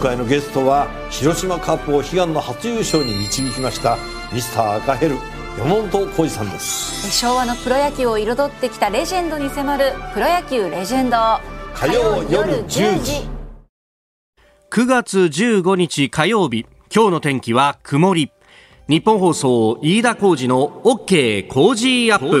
回のゲストは広島カップを悲願の初優勝に導きましたミスター赤ヘル山本浩二さんです。昭和のプロ野球を彩ってきたレジェンドに迫る「プロ野球レジェンド」火曜夜10時。9月15日火曜日。今日の天気は曇り。日本放送飯田浩二の OK 工事アップ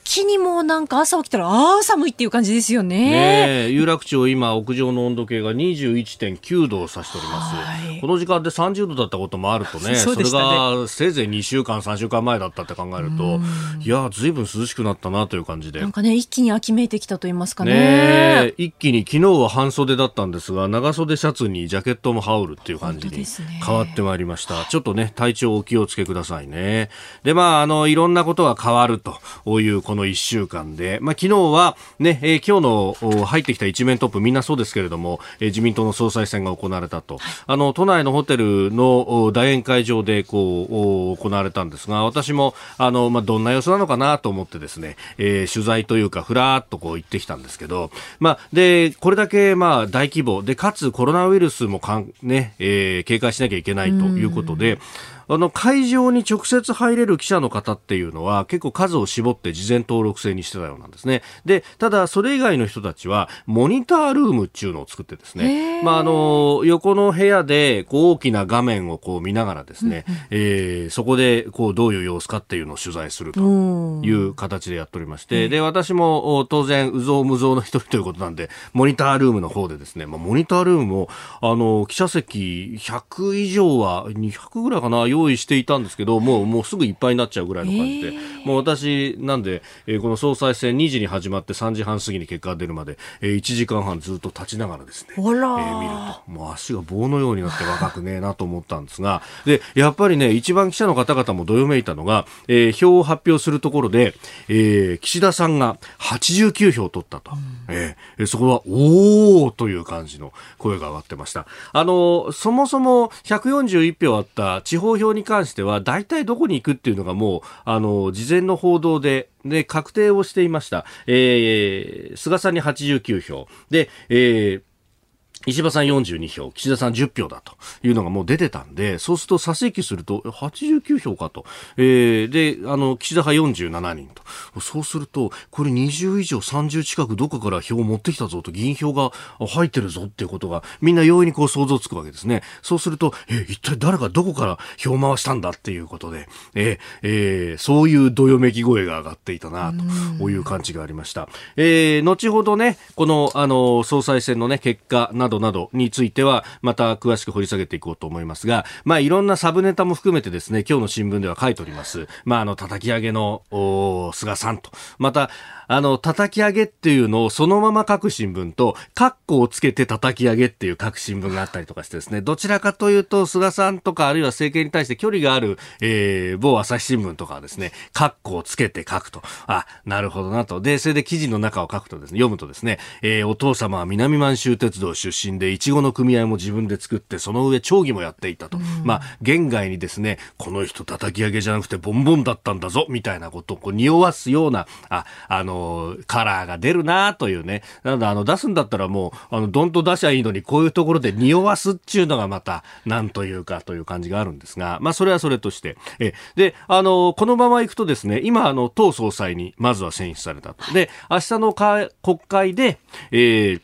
気にもうなんか朝起きたら、ああ、寒いっていう感じですよね。ねえ。有楽町今屋上の温度計が21.9度を指しております、はい。この時間で30度だったこともあるとね そね。れがせいぜい2週間3週間前だったって考えるといやずいぶん涼しくなったなという感じで。なんかね、一気に秋めいてきたと言いますかね。ねえ。一気に昨日は半袖だったんですが長袖シャツにジャケットも羽織るっていう感じに変わってまいりました、ちょっとね体調お気をつけくださいね。でまああのいろんなことが変わるというこの1週間で、まあ、昨日はね、えー今日のお入ってきた一面トップみんなそうですけれども、えー自民党の総裁選が行われたと、あの都内のホテルのお大宴会場でこうお行われたんですが私もあの、まあ、どんな様子なのかなと思ってですね、えー取材というかふらーっとこう行ってきたんですけど、まあ、でこれだけまあ大規模でかつコロナウイルスもかん、ねえー警戒しなきゃいけないということで。あの会場に直接入れる記者の方っていうのは結構数を絞って事前登録制にしてたようなんですね。で、ただそれ以外の人たちはモニタールームっていうのを作ってですね、まああの横の部屋でこう大きな画面をこう見ながらですね、えーそこでこうどういう様子かっていうのを取材するという形でやっておりまして、で私もお当然うぞうむぞうの一人ということなんでモニタールームの方でですね、まあ、モニタールームもあの記者席100以上は200ぐらいかな？用意していたんですけどもうもうすぐいっぱいになっちゃうぐらいの感じで、もう私なんで、えーこの総裁選2時に始まって3時半過ぎに結果が出るまで、えー1時間半ずっと立ちながらですね、えー見ると。もう足が棒のようになって若くねえなと思ったんですがでやっぱりね一番記者の方々もどよめいたのが、えー票を発表するところで、えー岸田さんが89票取ったと、えーそこはおーという感じの声が上がってました。あのそもそも141票あった地方票に関しては大体どこに行くっていうのがもうあの事前の報道でで確定をしていました、えー菅さんに89票。で、えー石破さん42票、岸田さん10票だというのがもう出てたんで、そうすると差し引きすると89票かと。えーで、あの、岸田派47人と。そうすると、これ20以上30近くどこかから票を持ってきたぞと、議員票が入ってるぞっていうことが、みんな容易にこう想像つくわけですね。そうすると、え、一体誰がどこから票を回したんだっていうことで、えーえーそういうどよめき声が上がっていたなという感じがありました。えー後ほどね、この、あの、総裁選のね、結果などなどについては、また詳しく掘り下げていこうと思いますが、まあ、いろんなサブネタも含めてですね、今日の新聞では書いております。まあ、あの、叩き上げの、お菅さんと。また、あの、叩き上げっていうのをそのまま書く新聞と、カッコをつけて叩き上げっていう書く新聞があったりとかしてですね、どちらかというと、菅さんとかあるいは政権に対して距離がある、えー、某朝日新聞とかはですね、カッコをつけて書くと。あ、なるほどなと。で、それで記事の中を書くとですね、読むとですね、えー、お父様は南満州鉄道出身で、いちごの組合も自分で作って、その上町議もやっていたと。まあ、現外にですね、この人叩き上げじゃなくてボンボンだったんだぞ、みたいなことをこう匂わすような、あ、あの、カラーが出るなというね。なので、あの、出すんだったらもう、あの、どんと出しゃいいのに、こういうところで匂わすっていうのがまた、なんというかという感じがあるんですが、まあ、それはそれとして。え、で、あの、このまま行くとですね、今、あの、党総裁に、まずは選出されたと。で、明日のか国会で、えー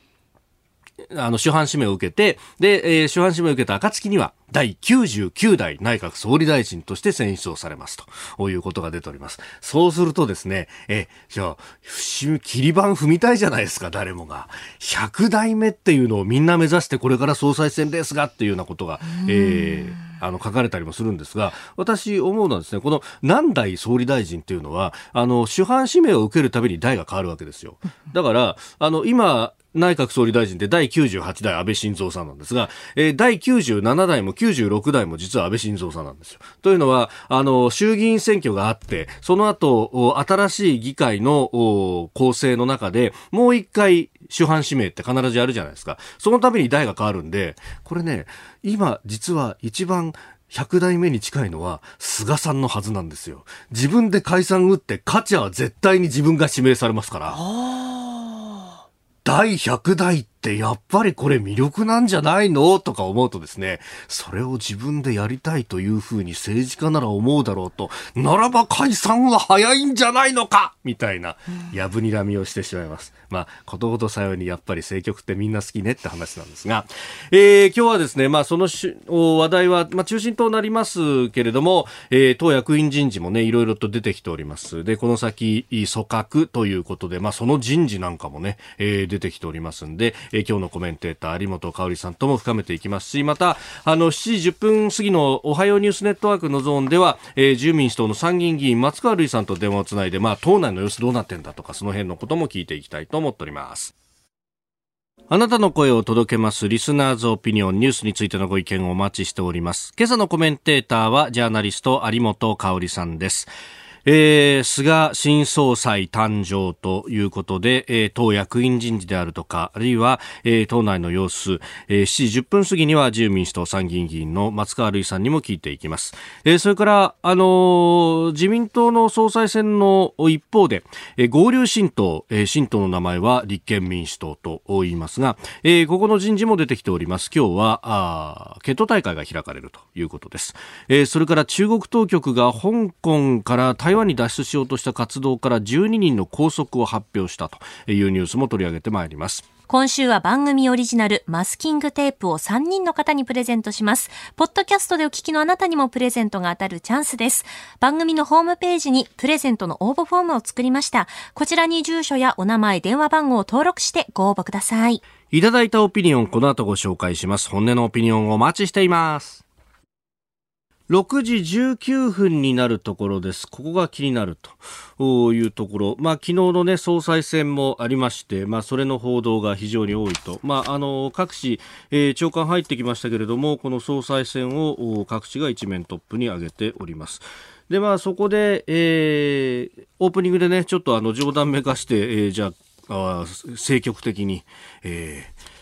あの、主犯指名を受けて、で、えー主犯指名を受けた暁には、第99代内閣総理大臣として選出をされますということが出ております。そうするとですね、え、じゃあ、節切り板踏みたいじゃないですか、誰もが。100代目っていうのをみんな目指してこれから総裁選ですがっていうようなことが、えーあの書かれたりもするんですが、私思うのはですね、この何代総理大臣っていうのは、あの、主犯指名を受けるたびに代が変わるわけですよ。だから、あの、今、内閣総理大臣で第98代安倍晋三さんなんですが、えー、第97代も96代も実は安倍晋三さんなんですよ。というのは、あの、衆議院選挙があって、その後、新しい議会の構成の中で、もう一回主犯指名って必ずやるじゃないですか。そのために代が変わるんで、これね、今実は一番100代目に近いのは菅さんのはずなんですよ。自分で解散打って勝ちは絶対に自分が指名されますから。第100代ってやっぱりこれ魅力なんじゃないの？とか思うとですね、それを自分でやりたいというふうに政治家なら思うだろうと、ならば解散は早いんじゃないのか？みたいな、やぶにらみをしてしまいます。まあ、ことごとさようにやっぱり政局ってみんな好きねって話なんですが、えー、今日はですね、まあその話題は、まあ中心となりますけれども、えー、党役員人事もね、いろいろと出てきております。で、この先、組閣ということで、まあその人事なんかもね、えー、出てきておりますんで、えー、今日のコメンテーター有本香里さんとも深めていきますしまたあの7時10分過ぎのおはようニュースネットワークのゾーンでは、えー、自由民主党の参議院議員松川るいさんと電話をつないで、まあ、党内の様子どうなってんだとかその辺のことも聞いていきたいと思っております。あなたの声を届けます。リスナーズオピニオンニュースについてのご意見をお待ちしております。今朝のコメンテーターはジャーナリスト有本香里さんです。えー、菅新総裁誕生ということで、えー、党役員人事であるとか、あるいは、えー、党内の様子、えー、7時10分過ぎには自由民主党参議院議員の松川るいさんにも聞いていきます。えー、それから、あのー、自民党の総裁選の一方で、えー、合流新党、えー、新党の名前は立憲民主党と言いますが、えー、ここの人事も出てきております。今日は、あ決闘大会が開かれるということです。えー、それから中国当局が香港から台湾湾に脱出しようとした活動から12人の拘束を発表したというニュースも取り上げてまいります。今週は番組オリジナルマスキングテープを3人の方にプレゼントします。ポッドキャストでお聞きのあなたにもプレゼントが当たるチャンスです。番組のホームページにプレゼントの応募フォームを作りました。こちらに住所やお名前、電話番号を登録してご応募ください。いただいたオピニオン、この後ご紹介します。本音のオピニオンをお待ちしています。6時19分になるところです。ここが気になるというところ。まあ、昨日のね、総裁選もありまして、まあ、それの報道が非常に多いと。まあ、あの、各紙、えー、長官入ってきましたけれども、この総裁選を各紙が一面トップに上げております。で、まあ、そこで、えー、オープニングでね、ちょっとあの、冗談めかして、えー、じゃあ、あ積極的に、えー、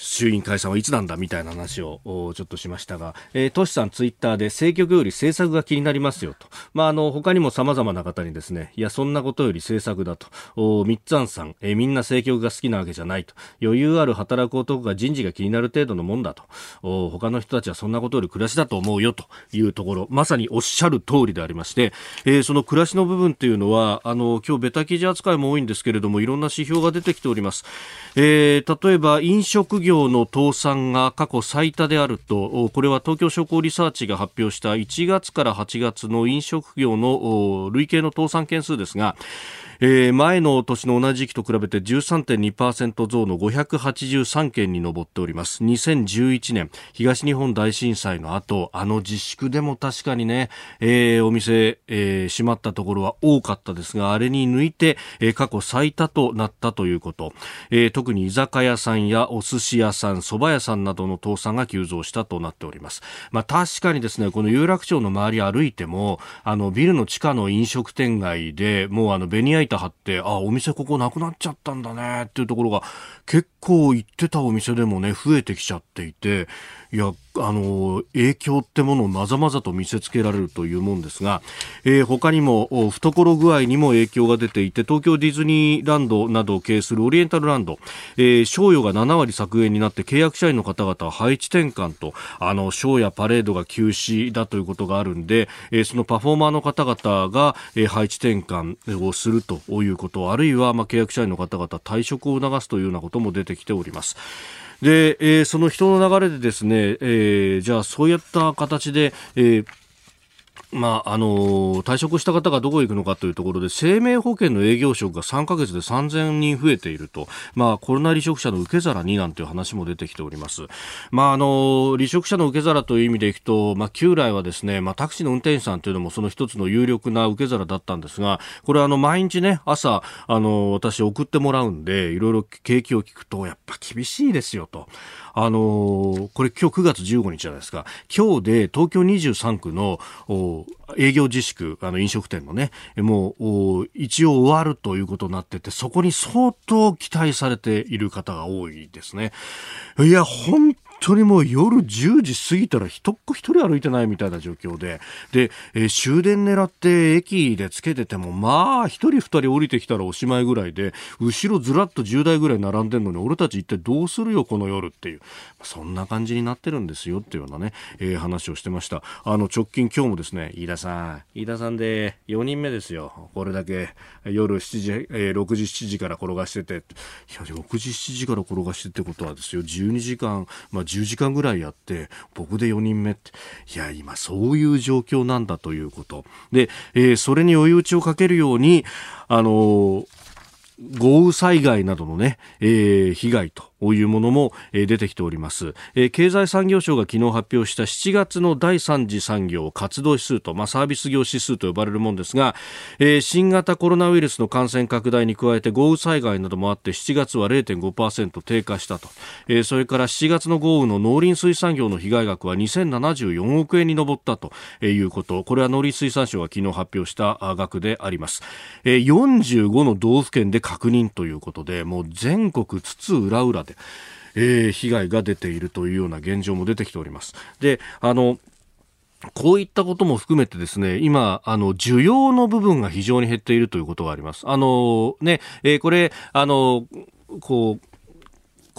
衆院解散はいつなんだみたいな話をちょっとしましたが、えー、トシさんツイッターで政局より政策が気になりますよと。まあ、あの、他にも様々な方にですね、いや、そんなことより政策だと。おミッツァンさん、えー、みんな政局が好きなわけじゃないと。余裕ある働く男が人事が気になる程度のもんだと。お他の人たちはそんなことより暮らしだと思うよというところ、まさにおっしゃる通りでありまして、えー、その暮らしの部分っていうのは、あの、今日ベタ記事扱いも多いんですけれども、いろんな指標が出てきております。えー、例えば飲食業業の倒産が過去最多であるとこれは東京商工リサーチが発表した1月から8月の飲食業の累計の倒産件数ですがえー、前の年の同じ時期と比べて13.2%増の583件に上っております。2011年東日本大震災の後あの自粛でも確かにね、えー、お店、えー、閉まったところは多かったですがあれに抜いて、え、過去最多となったということ、え、特に居酒屋さんやお寿司屋さん蕎麦屋さんなどの倒産が急増したとなっております。まあ確かにですねこの有楽町の周り歩いてもあのビルの地下の飲食店街でもうあのベニヤ板張って、あ、お店ここなくなっちゃったんだねっていうところが結構行ってたお店でもね、増えてきちゃっていて、いや、あの、影響ってものをまざまざと見せつけられるというもんですが、えー、他にも、懐具合にも影響が出ていて、東京ディズニーランドなどを経営するオリエンタルランド、えー、賞与が7割削減になって契約社員の方々は配置転換と、あの、ショーやパレードが休止だということがあるんで、えー、そのパフォーマーの方々が、えー、配置転換をするということ、あるいは、まあ、契約社員の方々退職を促すというようなことも出てきております。で、えー、その人の流れでですね、えー、じゃあそういった形で、えーまあ、あの退職した方がどこへ行くのかというところで生命保険の営業職が3か月で3000人増えていると、まあ、コロナ離職者の受け皿になんていう話も出てきております、まあ、あの離職者の受け皿という意味でいくと、まあ、旧来はですね、まあ、タクシーの運転手さんというのもその一つの有力な受け皿だったんですがこれはあの毎日ね朝あの私送ってもらうんでいろいろ景気を聞くとやっぱ厳しいですよと。あのー、これ今日9月15日じゃないですか。今日で東京23区の営業自粛、あの飲食店のね、もう一応終わるということになってて、そこに相当期待されている方が多いですね。いや、本当にもう夜10時過ぎたら一っ子一人歩いてないみたいな状況で、で、えー、終電狙って駅でつけてても、まあ、一人二人降りてきたらおしまいぐらいで、後ろずらっと10台ぐらい並んでるのに、俺たち一体どうするよ、この夜っていう。そんな感じになってるんですよっていうようなね、えー、話をしてました。あの、直近今日もですね、飯田さん、飯田さんで4人目ですよ。これだけ夜7時、えー、6時、7時から転がしてて、いや、6時、7時から転がしてってことはですよ、12時間、まあ、10時間ぐらいやって僕で4人目っていや今そういう状況なんだということ。で、えー、それに追い打ちをかけるようにあのー豪雨災害などのね、えー、被害とういうものも、出てきております、経済産業省が昨日発表した7月の第三次産業活動指数と、まあ、サービス業指数と呼ばれるものですが、新型コロナウイルスの感染拡大に加えて豪雨災害などもあって7月は0.5%低下したと、それから7月の豪雨の農林水産業の被害額は2074億円に上ったということ。これは農林水産省が昨日発表した額であります、45の道府県で確認ということでもう全国津々浦々でえー、被害が出ているというような現状も出てきております。で、あの、こういったことも含めてですね、今、あの、需要の部分が非常に減っているということがあります。あの、ね、えー、これ、あの、こう、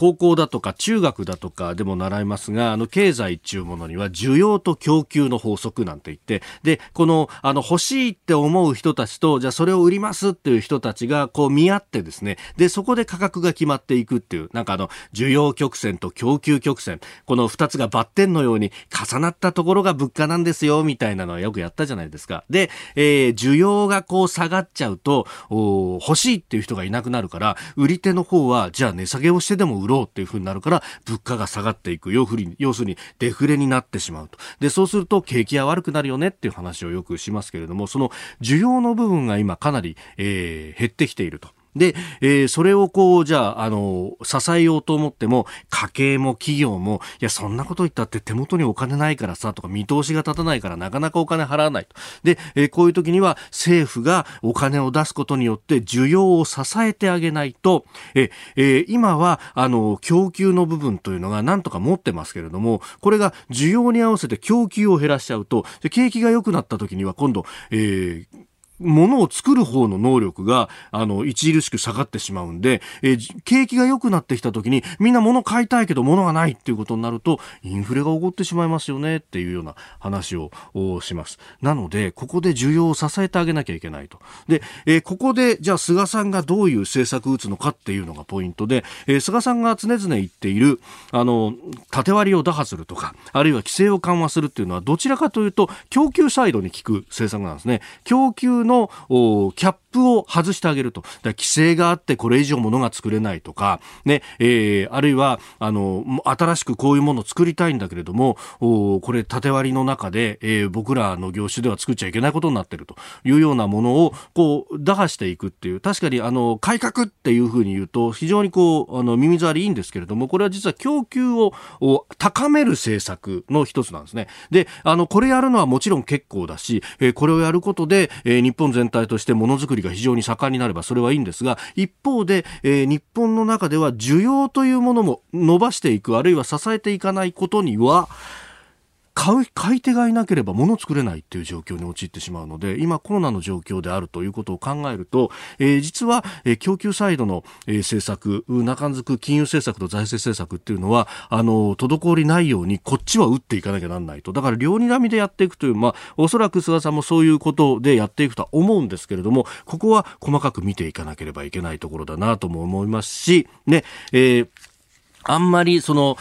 高校だとか中学だとかでも習いますが、あの、経済っていうものには需要と供給の法則なんて言って、で、この、あの、欲しいって思う人たちと、じゃあそれを売りますっていう人たちが、こう見合ってですね、で、そこで価格が決まっていくっていう、なんかあの、需要曲線と供給曲線、この二つがバッテンのように重なったところが物価なんですよ、みたいなのはよくやったじゃないですか。で、えー、需要がこう下がっちゃうと、欲しいっていう人がいなくなるから、売り手の方は、じゃあ値下げをしてでも売ろうっていうふうになるから、物価が下がっていく。要要するにデフレになってしまうと。で、そうすると景気は悪くなるよねっていう話をよくしますけれども、その需要の部分が今かなり、えー、減ってきていると。で、えー、それをこう、じゃあ、あの、支えようと思っても、家計も企業も、いや、そんなこと言ったって手元にお金ないからさ、とか、見通しが立たないからなかなかお金払わないと。で、えー、こういう時には、政府がお金を出すことによって、需要を支えてあげないと、えー、今は、あの、供給の部分というのがなんとか持ってますけれども、これが需要に合わせて供給を減らしちゃうと、景気が良くなった時には、今度、えー、ものを作る方の能力が、あの、著しく下がってしまうんで、えー、景気が良くなってきた時に、みんな物買いたいけど物がないっていうことになると、インフレが起こってしまいますよねっていうような話をします。なので、ここで需要を支えてあげなきゃいけないと。で、えー、ここで、じゃあ菅さんがどういう政策を打つのかっていうのがポイントで、えー、菅さんが常々言っている、あの、縦割りを打破するとか、あるいは規制を緩和するっていうのは、どちらかというと、供給サイドに効く政策なんですね。供給のキャップを外してあげると。規制があってこれ以上物が作れないとか、ね、えー、あるいは、あの、新しくこういうものを作りたいんだけれども、これ縦割りの中で、えー、僕らの業種では作っちゃいけないことになっているというようなものを、こう、打破していくっていう、確かに、あの、改革っていうふうに言うと、非常にこう、あの、耳障りいいんですけれども、これは実は供給を高める政策の一つなんですね。で、あの、これやるのはもちろん結構だし、えー、これをやることで、えー、日本全体としてものづくりりが非常に盛んになればそれはいいんですが一方で、えー、日本の中では需要というものも伸ばしていくあるいは支えていかないことには買う買い手がいなければ物を作れないっていう状況に陥ってしまうので今コロナの状況であるということを考えると、えー、実は、えー、供給サイドの、えー、政策中んづく金融政策と財政政策っていうのはあの滞りないようにこっちは打っていかなきゃなんないと。だから両にらみでやっていくというまあおそらく菅さんもそういうことでやっていくとは思うんですけれどもここは細かく見ていかなければいけないところだなとも思いますしね、えー、あんまりその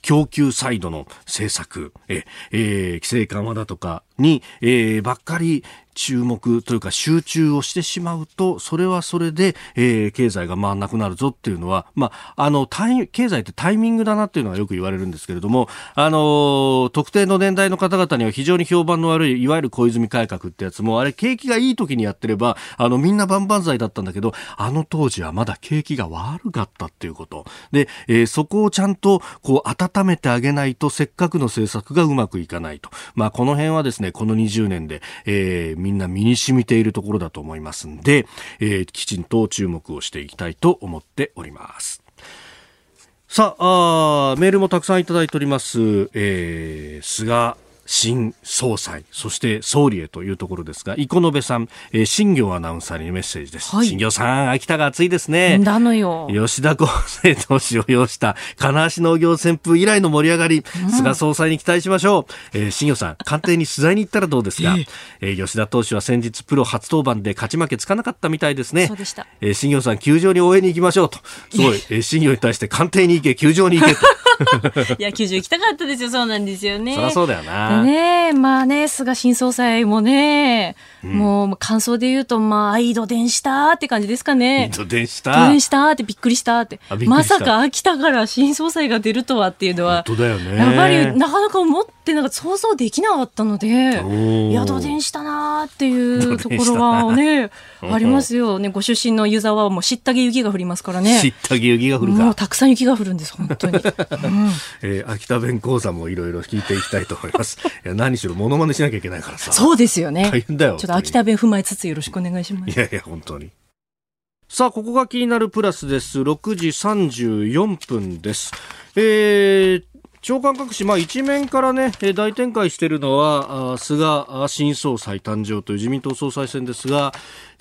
供給サイドの政策、え、えー、規制緩和だとかに、えー、ばっかり注目というか集中をしてしまうと、それはそれで、えー、経済が回らなくなるぞっていうのは、まあ、あの、経済ってタイミングだなっていうのはよく言われるんですけれども、あの、特定の年代の方々には非常に評判の悪い、いわゆる小泉改革ってやつも、あれ景気がいい時にやってれば、あの、みんな万々歳だったんだけど、あの当時はまだ景気が悪かったっていうこと。で、えー、そこをちゃんと、こう、温めてあげないと、せっかくの政策がうまくいかないと。まあ、この辺はですね、この20年で、えー、みんな身に染みているところだと思いますんで、えー、きちんと注目をしていきたいと思っております。さああ、メールもたくさんいただいております。えー、菅新総裁、そして総理へというところですが、生延さん、えー、新業アナウンサーにメッセージです。はい、新業さん、秋田が暑いですね。だのよ。吉田厚生投手を要した金足農業旋風以来の盛り上がり、うん、菅総裁に期待しましょう。えー、新業さん、官邸に取材に行ったらどうですか、えー、吉田投手は先日プロ初登板で勝ち負けつかなかったみたいですね。そうでした。えー、新業さん、球場に応援に行きましょうと。すごい、えー、新業に対して官邸に行け、球場に行けと。いや、球場行きたかったですよ。そうなんですよね。そりゃそうだよな。ねまあね、菅新総裁もね、うん、もう感想で言うと、まあ、井戸電したって感じですかね。井戸電した。電したってびっくりしたって。まさか秋田から新総裁が出るとはっていうのは、本当だよね。やっぱりなかなか思ってなんか想像できなかったので、宿電したなっていうところはね、ありますよね。ご出身の湯沢はもうしったげ雪が降りますからね。しったげ雪が降るか。もうたくさん雪が降るんです、本当に。うん、えー、秋田弁講座もいろいろ聞いていきたいと思います。いや何しろモノマネしなきゃいけないからさ。そうですよね。大変だよ。ちょっと秋田弁踏まえつつよろしくお願いします。いやいや、本当に。さあ、ここが気になるプラスです。6時34分です。えー、長官各紙、まあ、一面からね、大展開しているのは、菅新総裁誕生という自民党総裁選ですが、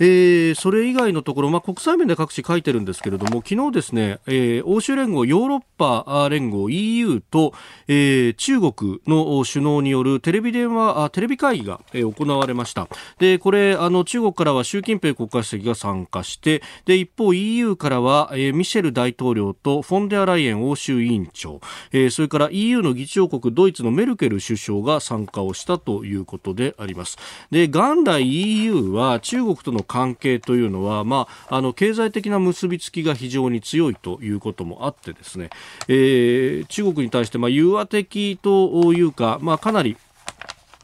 えー、それ以外のところ、まあ、国際面で各紙書いてるんですけれども、昨日ですね、えー、欧州連合、ヨーロッパ連合 EU と、えー、中国の首脳によるテレビ電話、テレビ会議が、えー、行われました。で、これ、あの、中国からは習近平国家主席が参加して、で、一方 EU からは、えー、ミシェル大統領とフォンデアライエン欧州委員長、えー、それから EU の議長国ドイツのメルケル首相が参加をしたということであります。で、元来 EU は中国との関係というのは、まあ、あの経済的な結びつきが非常に強いということもあってですね、えー、中国に対して、ま、融和的というか、まあ、かなり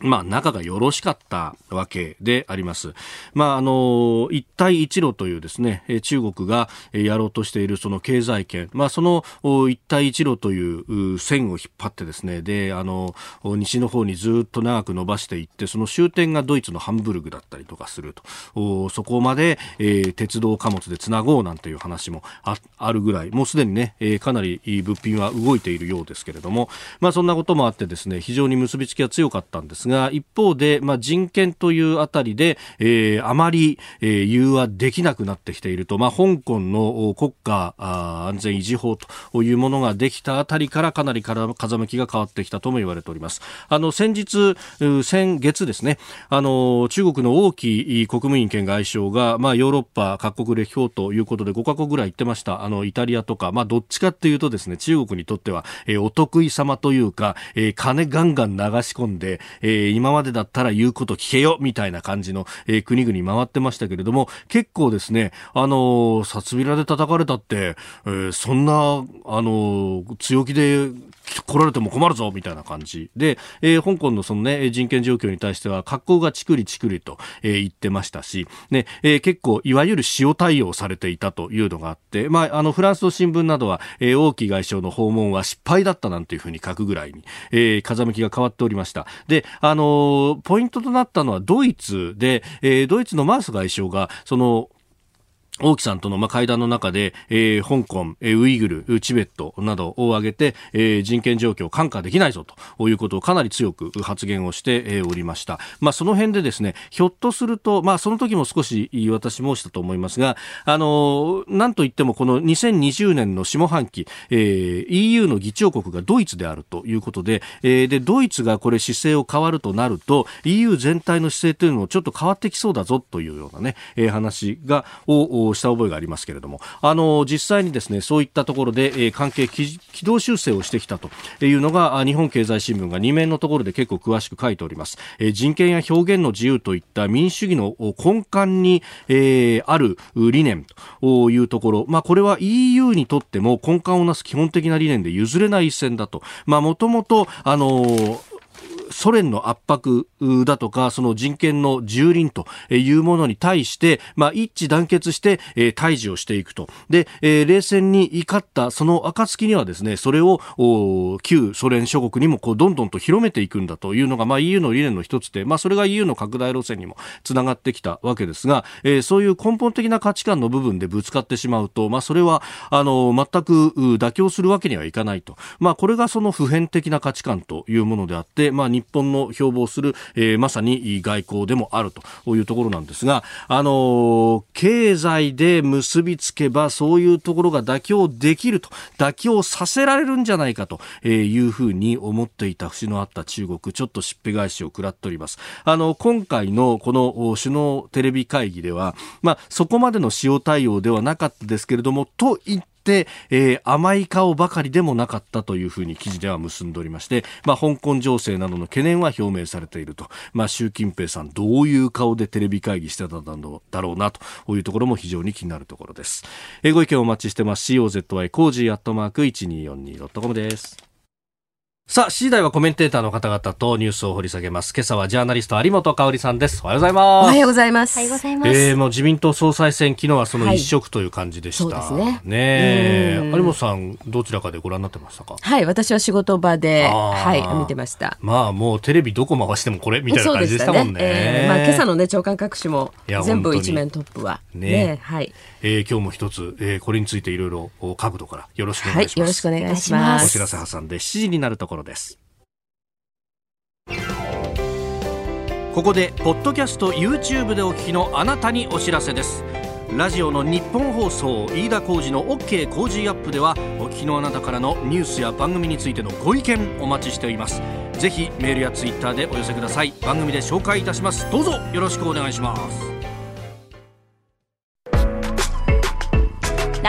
まあ、仲がよろしかったわけであります。まあ、あの、一帯一路というですね、中国がやろうとしているその経済圏、まあ、その一帯一路という線を引っ張ってですね、で、あの、西の方にずっと長く伸ばしていって、その終点がドイツのハンブルグだったりとかすると、そこまで、えー、鉄道貨物でつなごうなんていう話もあるぐらい、もうすでにね、かなり物品は動いているようですけれども、まあ、そんなこともあってですね、非常に結びつきが強かったんですですが、一方で、まあ、人権というあたりで、えー、あまり、えー、融和できなくなってきていると、まあ、香港の国家安全維持法というものができたあたりからかなりから風向きが変わってきたとも言われております。あの、先日、先月ですね、あの、中国の王毅国務委員兼外相が、まあ、ヨーロッパ各国歴訪ということで5カ国ぐらい行ってました。あの、イタリアとか、まあ、どっちかっていうとですね、中国にとっては、えー、お得意様というか、えー、金ガンガン流し込んで、え、今までだったら言うこと聞けよみたいな感じの、えー、国々回ってましたけれども結構ですねあの札びらで叩かれたって、えー、そんなあの強気で来られても困るぞみたいな感じ。で、えー、香港のそのね人権状況に対しては格好がチクリチクリと、えー、言ってましたし、ねえー、結構いわゆる塩対応されていたというのがあって、まあ、あのフランスの新聞などは、えー、王毅外相の訪問は失敗だったなんていうふうに書くぐらいに、えー、風向きが変わっておりました。であのポイントとなったのはドイツで、えー、ドイツのマース外相がその王毅さんとのまあ会談の中で、えー、香港、えー、ウイグル、チベットなどを挙げて、えー、人権状況を看過できないぞということをかなり強く発言をして、おりました。まあ、その辺でですね、ひょっとすると、まあ、その時も少し私申したと思いますが、あの、なんといってもこの2020年の下半期、えー、EU の議長国がドイツであるということで、えー、で、ドイツがこれ姿勢を変わるとなると、EU 全体の姿勢というのもちょっと変わってきそうだぞというようなね、えー、話が、をした覚えがありますけれども、あの実際にですねそういったところで、え、関係軌道修正をしてきたというのが日本経済新聞が2面のところで結構詳しく書いております。え、人権や表現の自由といった民主主義の根幹に、えー、ある理念というところ、まあ、これは EU にとっても根幹をなす基本的な理念で譲れない一線だと。まあ、もともと、あのソ連の圧迫だとか、その人権の蹂躙というものに対して、まあ、一致団結して、えー、対峙をしていくと。で、えー、冷戦に怒ったその暁にはですね、それを旧ソ連諸国にもこうどんどんと広めていくんだというのが、まあ、EU の理念の一つで、まあ、それが EU の拡大路線にもつながってきたわけですが、えー、そういう根本的な価値観の部分でぶつかってしまうと、まあ、それは、あの、全く妥協するわけにはいかないと。まあ、これがその普遍的な価値観というものであって、まあ、日本の標榜する、えー、まさに外交でもあるというところなんですが、あのー、経済で結びつけばそういうところが妥協できると、妥協させられるんじゃないかというふうに思っていた節のあった中国、ちょっとしっぺ返しを食らっております。あの、今回のこの首脳テレビ会議では、まあ、そこまでの塩対応ではなかったですけれども、と言って、えー、甘い顔ばかりでもなかったというふうに記事では結んでおりまして、まあ、香港情勢などの懸念は表明されていると、まあ、習近平さんどういう顔でテレビ会議してたんだろうなというところも非常に気になるところです。えー、ご意見お待ちしてます。COZY コージーアットマーク 1242.com です。さあ、7時台はコメンテーターの方々とニュースを掘り下げます。今朝はジャーナリスト有本香さんです。おはようございます。おはようございます。おはようございます。えー、もう自民党総裁選、昨日はその一色という感じでした。はい、そうですね。ね有本さん、どちらかでご覧になってましたか？はい、私は仕事場で、はい、見てました。まあ、もうテレビどこ回してもこれみたいな感じでしたもんね。ねえー、まあ、今朝のね、長官各紙も、全部一面トップは。ねねはい。えー、今日も一つ、えー、これについていろいろ角度からよろしくお願いします。はい、よろしくお願いします。お知らせ挟んで7時になるところです。ここでポッドキャスト YouTube でお聞きのあなたにお知らせですラジオの日本放送飯田浩司の OK 工事アップではお聞きのあなたからのニュースや番組についてのご意見お待ちしておりますぜひメールやツイッターでお寄せください番組で紹介いたしますどうぞよろしくお願いします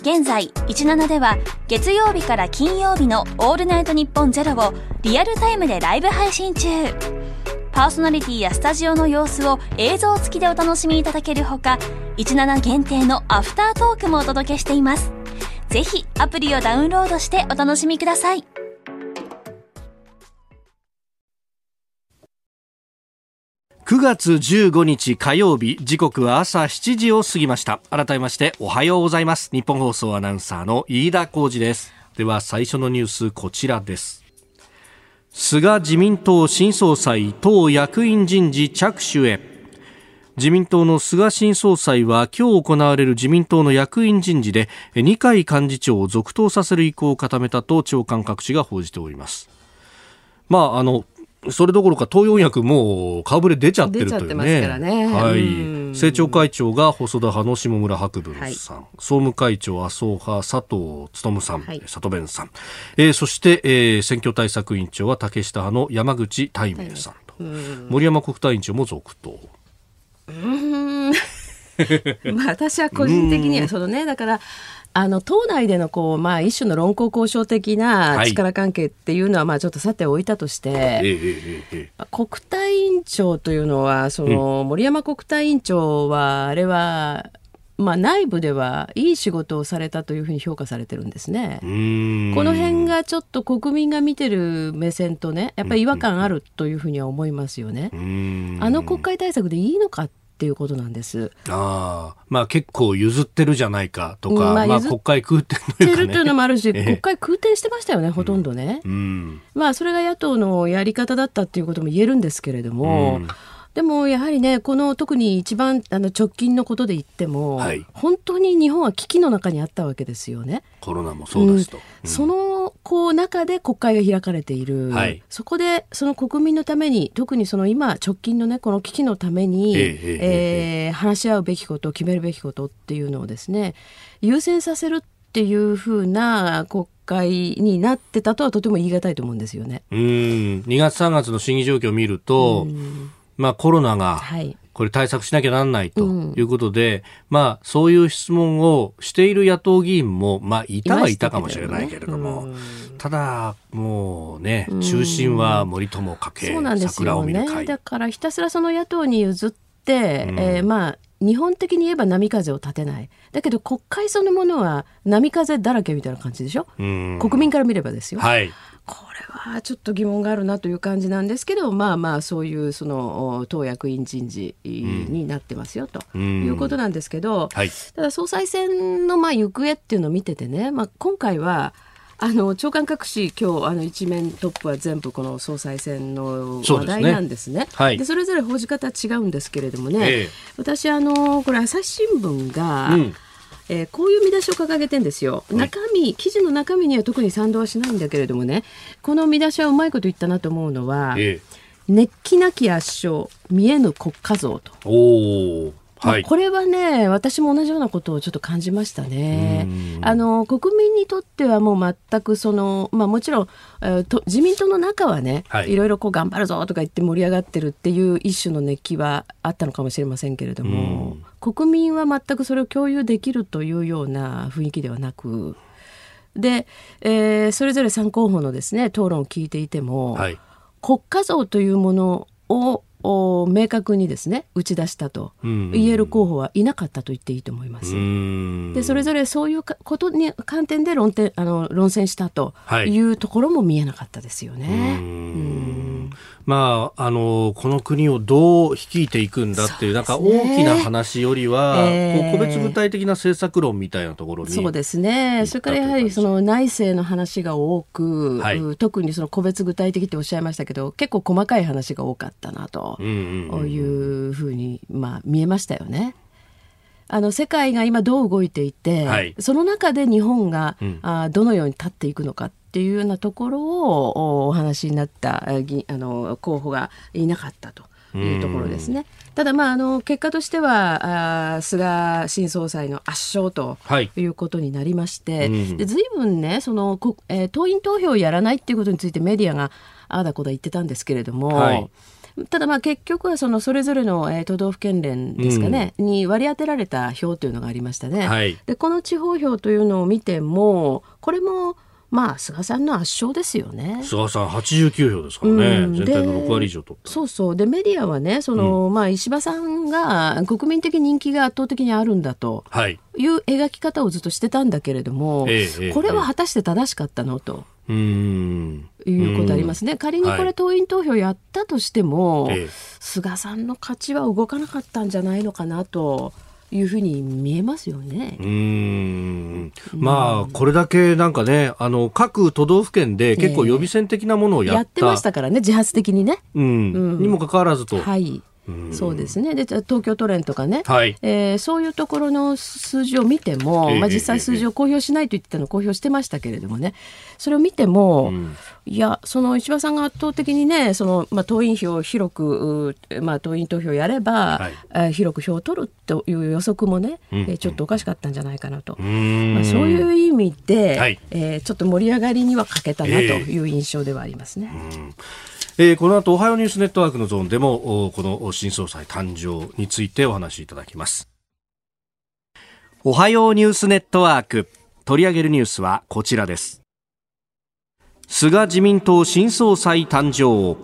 現在17では月曜日から金曜日の「オールナイトニッポンゼロをリアルタイムでライブ配信中。パーソナリティやスタジオの様子を映像付きでお楽しみいただけるほか17限定のアフタートークもお届けしています。ぜひアプリをダウンロードしてお楽しみください。9月15日火曜日時刻は朝7時を過ぎました。改めましておはようございます。日本放送アナウンサーの飯田浩二です。では最初のニュースこちらです。菅自民党新総裁党役員人事着手へ。自民党の菅新総裁は今日行われる自民党の役員人事で二階幹事長を続投させる意向を固めたと長官各紙が報じております。まあ、あのそれどころか党四役も顔ぶれ出ちゃってるというね。ね。はい。政調会長が細田派の下村博文さん、はい、総務会長麻生派佐藤勉さん、はい、佐藤弁さん、えー、そして、えー、選挙対策委員長は竹下派の山口大明さんと、森山国対委員長も続投。うん。まあ私は個人的にはそのねだからあの党内でのこう、まあ、一種の論考交渉的な力関係っていうのは、まあ、ちょっとさておいたとして、国対委員長というのはその、森山国対委員長はあれはまあ、内部ではいい仕事をされたというふうに評価されてるんですね。この辺がちょっと国民が見てる目線とねやっぱり違和感あるというふうには思いますよね。あの国会対策でいいのかっっていうことなんです。ああ、まあ結構譲ってるじゃないかとか、まあ、まあ、国会空転というか、ね、るというのもあるし、国会空転してましたよね、ほとんどね。うん、まあそれが野党のやり方だったっていうことも言えるんですけれども、うんでもやはりね、この特に一番あの直近のことで言っても、はい。本当に日本は危機の中にあったわけですよね。コロナもそうですと。うん。そのこう中で国会が開かれている、はい。そこでその国民のために特にその今直近のねこの危機のために、ええええええー話し合うべきこと決めるべきことっていうのをですね優先させるっていうふうな国会になってたとはとても言い難いと思うんですよね。うん、2月3月の審議状況を見ると、まあコロナが、はい。これ対策しなきゃなんないとうん。いうことで、まあそういう質問をしている野党議員も、まあいたはいたかもしれないけれども、ただもうね、中心は森友家系、そうなん桜を見る会。だからひたすらその野党に譲って、うん。えーまあ日本的に言えば波風を立てない。だけど国会そのものは波風だらけみたいな感じでしょ、うん。国民から見ればですよ、はい。これはちょっと疑問があるなという感じなんですけどまあまあそういうそのお党役員人事になってますよとうん。いうことなんですけど、はい。ただ総裁選のまあ行方っていうのを見ててね、まあ、今回はあの長官各紙今日あの一面トップは全部この総裁選の話題なんですね。はい。でそれぞれ報じ方は違うんですけれどもね、ええ。私あのこれ朝日新聞が、うんえーこういう見出しを掲げてんですよ。い中身、記事の中身には特に賛同はしないんだけれどもね、この見出しはうまいこと言ったなと思うのは、ええ。熱気なき圧勝、見えぬ国家像と。はい。まあこれはね私も同じようなことをちょっと感じましたねうん。あの国民にとってはもう全くその、まあ、もちろん、えーと自民党の中はね、はいい、ろいろこう頑張るぞとか言って盛り上がってるっていう一種の熱気はあったのかもしれませんけれども、国民は全くそれを共有できるというような雰囲気ではなくで、えーそれぞれ3候補のですね討論を聞いていても、はい。国家像というものをお明確にですね打ち出したと。うん。言える候補はいなかったと言っていいと思います。うん。でそれぞれそういうかことに観点で論点あの論戦したとはい。いうところも見えなかったですよね。うん。まあ、あの、この国をどう率いていくんだっていう、なんか大きな話よりは、ええ。こう個別具体的な政策論みたいなところに。そうですね。それからやはりその内政の話が多く、はい。う特にその個別具体的っておっしゃいましたけど、結構細かい話が多かったなとうんうんうんいうふうにまあ見えましたよね。あの世界が今どう動いていて、はいその中で日本が、うんあどのように立っていくのかっていうようなところをおお話になったあの候補がいなかったというところですね。ただまああの結果としてはあ菅新総裁の圧勝とはい。いうことになりまして、うんで随分ねその、こえー党員投票をやらないっていうことについてメディアがああだこだ言ってたんですけれども、はいただまあ結局はそのそれぞれの、えー都道府県連ですかね、に割り当てられた票というのがありましたね。はいでこの地方票というのを見てもこれもまあ菅さんの圧勝ですよね。菅さん89票ですからね。うん全体ので6割以上取った。そうそうでメディアはねその、まあ、石破さんが国民的人気が圧倒的にあるんだとはい。いう描き方をずっとしてたんだけれども、これは果たして正しかったのと。いうことありますね。仮にこれはい党員投票やったとしても、ええ菅さんの勝ちは動かなかったんじゃないのかなというふうに見えますよねう。ーんまあ、これだけなんかね、あの、各都道府県で結構予備選的なものをやった。やってましたからね自発的にね。うん。うんにもかかわらずと。はい、そうですねで東京都連とかね、はい。えーそういうところの数字を見ても、ええまあ、実際数字を公表しないと言ってたのを公表してましたけれどもねそれを見ても、うんいやその石破さんが圧倒的にねその、まあ、党員票を広く、うまあ、党員投票やれば、はいえー広く票を取るという予測もね、うんえーちょっとおかしかったんじゃないかなと。うーんまあ、そういう意味で、はいえーちょっと盛り上がりには欠けたなとええいう印象ではありますね。えーこの後、おはようニュースネットワークのゾーンでも、おこの新総裁誕生についてお話しいただきます。おはようニュースネットワーク。取り上げるニュースはこちらです。菅自民党新総裁誕生。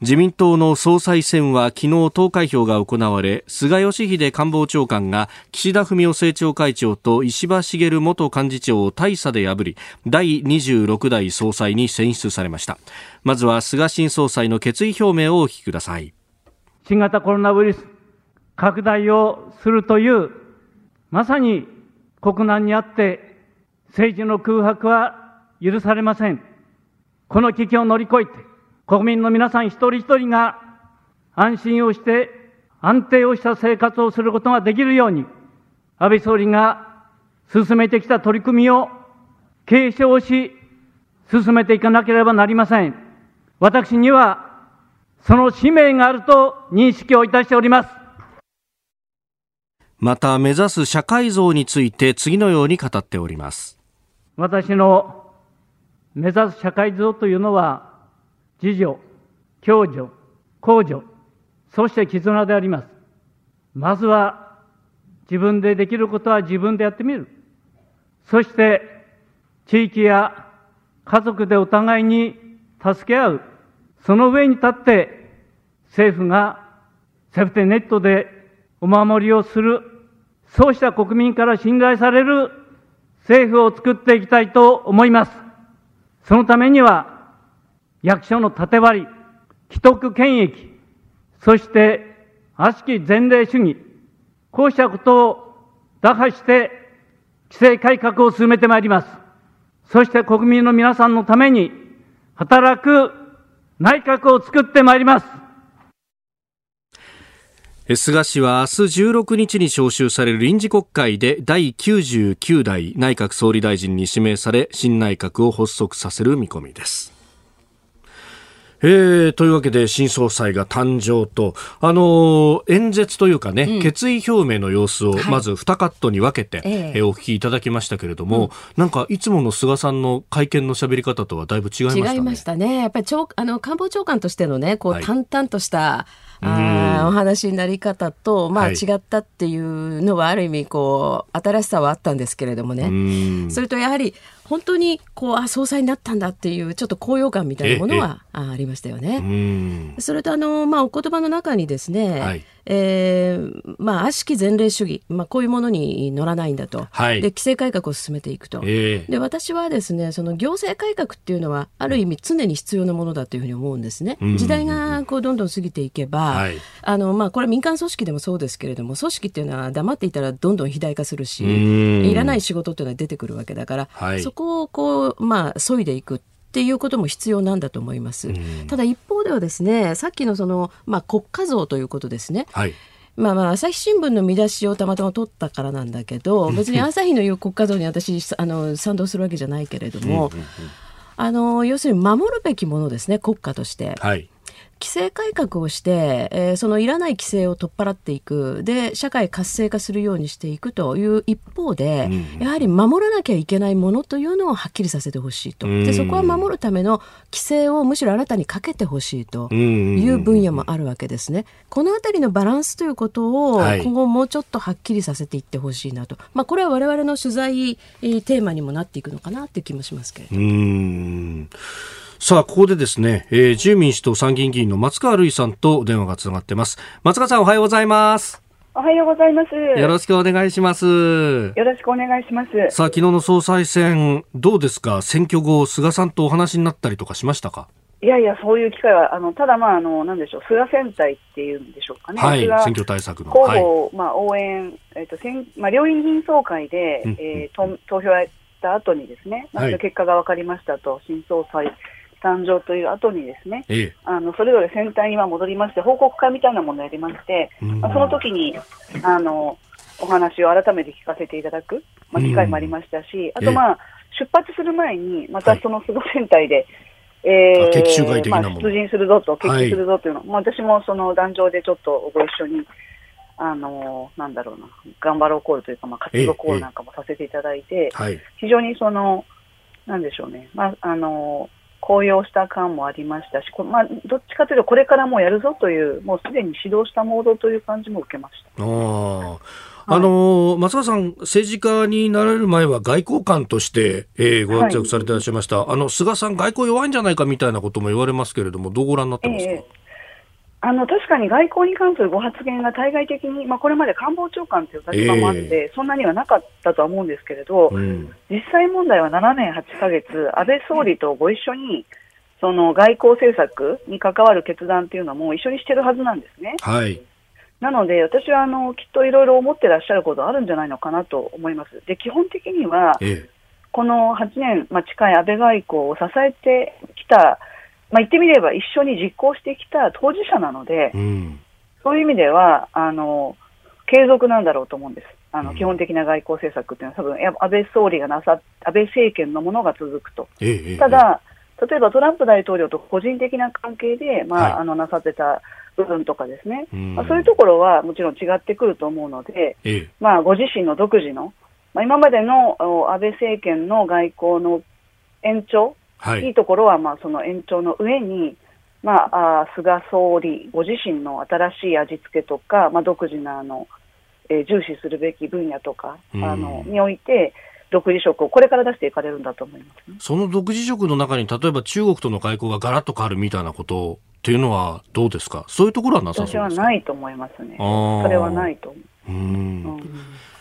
自民党の総裁選は昨日投開票が行われ菅義偉官房長官が岸田文雄政調会長と石破茂元幹事長を大差で破り第26代総裁に選出されましたまずは菅新総裁の決意表明をお聞きください新型コロナウイルス拡大をするという、まさに国難にあって政治の空白は許されません。この危機を乗り越えて、国民の皆さん一人一人が安心をして安定をした生活をすることができるように、安倍総理が進めてきた取り組みを継承し、進めていかなければなりません。私には、その使命があると認識をいたしております。また、目指す社会像について次のように語っております。私の目指す社会像というのは、自助、共助、公助、そして絆であります。まずは、自分でできることは自分でやってみる。そして、地域や家族でお互いに助け合う。その上に立って、政府がセフテネットでお守りをする。そうした国民から信頼される政府を作っていきたいと思います。そのためには、役所の縦割り、既得権益、そして、悪しき前例主義、こうしたことを打破して、規制改革を進めてまいります。そして国民の皆さんのために、働く内閣を作ってまいります。菅氏は明日16日に召集される臨時国会で第99代内閣総理大臣に指名され新内閣を発足させる見込みです。えー、というわけで新総裁が誕生と、あのー、演説というかね、うん、決意表明の様子をまず2カットに分けて、はい、えー、お聞きいただきましたけれども、うん、なんかいつもの菅さんの会見の喋り方とはだいぶ違いましたね。違いましたね。やっぱりあの官房長官としてのね、こう淡々とした、はいあお話になり方と、まあ、違ったっていうのはある意味こう新しさはあったんですけれどもね。それとやはり本当にこうあ総裁になったんだっていうちょっと高揚感みたいなものはありましたよね。それとあの、まあ、お言葉の中にですね、はい、えー、まあ、悪しき前例主義、まあ、こういうものに乗らないんだと、はい、で規制改革を進めていくと、えー、で私はですねその行政改革っていうのはある意味常に必要なものだというふうに思うんですね。時代がこうどんどん過ぎていけば、はい、あのまあ、これ民間組織でもそうですけれども組織っていうのは黙っていたらどんどん肥大化するしいらない仕事っていうのは出てくるわけだから、はい、そこをこう、まあ、削いでいくっていうことも必要なんだと思います。ただ一方ではですね、さっきのその、まあ、国家像ということですね。はいまあまあ、朝日新聞の見出しをたまたま取ったからなんだけど、別に朝日の言う国家像に私、あの、賛同するわけじゃないけれども、あの、要するに守るべきものですね、国家として。はい規制改革をして、えー、そのいらない規制を取っ払っていく。で社会活性化するようにしていくという一方で、うん、やはり守らなきゃいけないものというのをはっきりさせてほしいと。でそこは守るための規制をむしろ新たにかけてほしいという分野もあるわけですね。この辺りのバランスということを今後もうちょっとはっきりさせていってほしいなと、はい、まあ、これは我々の取材テーマにもなっていくのかなっていう気もしますけれども。さあ、ここでですね、えー、自由民主党参議院議員の松川るいさんと電話がつながってます。松川さん、おはようございます。おはようございます。よろしくお願いします。よろしくお願いします。さあ、昨日の総裁選、どうですか？選挙後、菅さんとお話になったりとかしましたか？いやいや、そういう機会は、あのただ、まあ、あのなんでしょう、菅選対っていうんでしょうかね、はい、選挙対策の候補、はい、まあ、応援、えーと選まあ、両院議員総会で、うん、えー、投票やった後にですね、まず結果が分かりましたと、新総裁誕生という後にですね、ええ、あのそれぞれ選対には戻りまして、報告会みたいなものをやりまして、まあ、その時にあのお話を改めて聞かせていただく、まあ、機会もありましたし、あと、まあ、出発する前に、またその菅選対で、えー、まあ、出陣するぞと、決起するぞというの、はい、まあ、私もその壇上でちょっとご一緒に、あのなんだろうな、頑張ろうコールというか、まあ、活動コールなんかもさせていただいて、はい、非常にその、なんでしょうね、まあ、あの高揚した感もありましたし、まあ、どっちかというと、これからもうやるぞという、もうすでに指導したモードという感じも受けました。ああの松川さん、政治家になられる前は外交官として、えー、ご活躍されていらっしゃいました、はい、あの菅さん、外交弱いんじゃないかみたいなことも言われますけれども、どうご覧になってますか、えーあの確かに外交に関するご発言が対外的に、まあ、これまで官房長官という立場もあって、えー、そんなにはなかったとは思うんですけれど、うん、実際問題は7年8か月、安倍総理とご一緒にその外交政策に関わる決断っていうのも一緒にしてるはずなんですね。はい。なので、私はあのきっといろいろ思ってらっしゃることあるんじゃないのかなと思います。で、基本的には、ええ、この8年、まあ、近い安倍外交を支えてきたまあ、言ってみれば一緒に実行してきた当事者なので、うん、そういう意味では、あの、継続なんだろうと思うんです。あの、基本的な外交政策っていうのは多分、安倍総理がなさ、安倍政権のものが続くと。ええ、ただ、例えばトランプ大統領と個人的な関係で、まあ、はい、あの、なさってた部分とかですね、まあ、そういうところはもちろん違ってくると思うので、え、まあ、ご自身の独自の、まあ、今までの安倍政権の外交の延長、はい、いいところは、まあ、その延長の上に、まあ、あ菅総理ご自身の新しい味付けとか、まあ、独自なあの、えー、重視するべき分野とか、あのにおいて、独自色をこれから出していかれるんだと思います、ね、その独自色の中に、例えば中国との外交がガラッと変わるみたいなことっていうのはどうですか、そういうところはなさそうですか？私はないと思いますね、それはないと思う。うん、うん、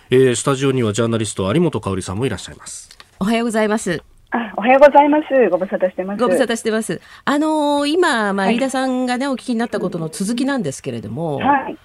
えー、スタジオにはジャーナリスト有本香里さんもいらっしゃいます。おはようございます。あおはようございます。ご無沙汰してます。ご無沙汰してます。あのー、今、まあ、飯田さんがね、はい、お聞きになったことの続きなんですけれども、はい。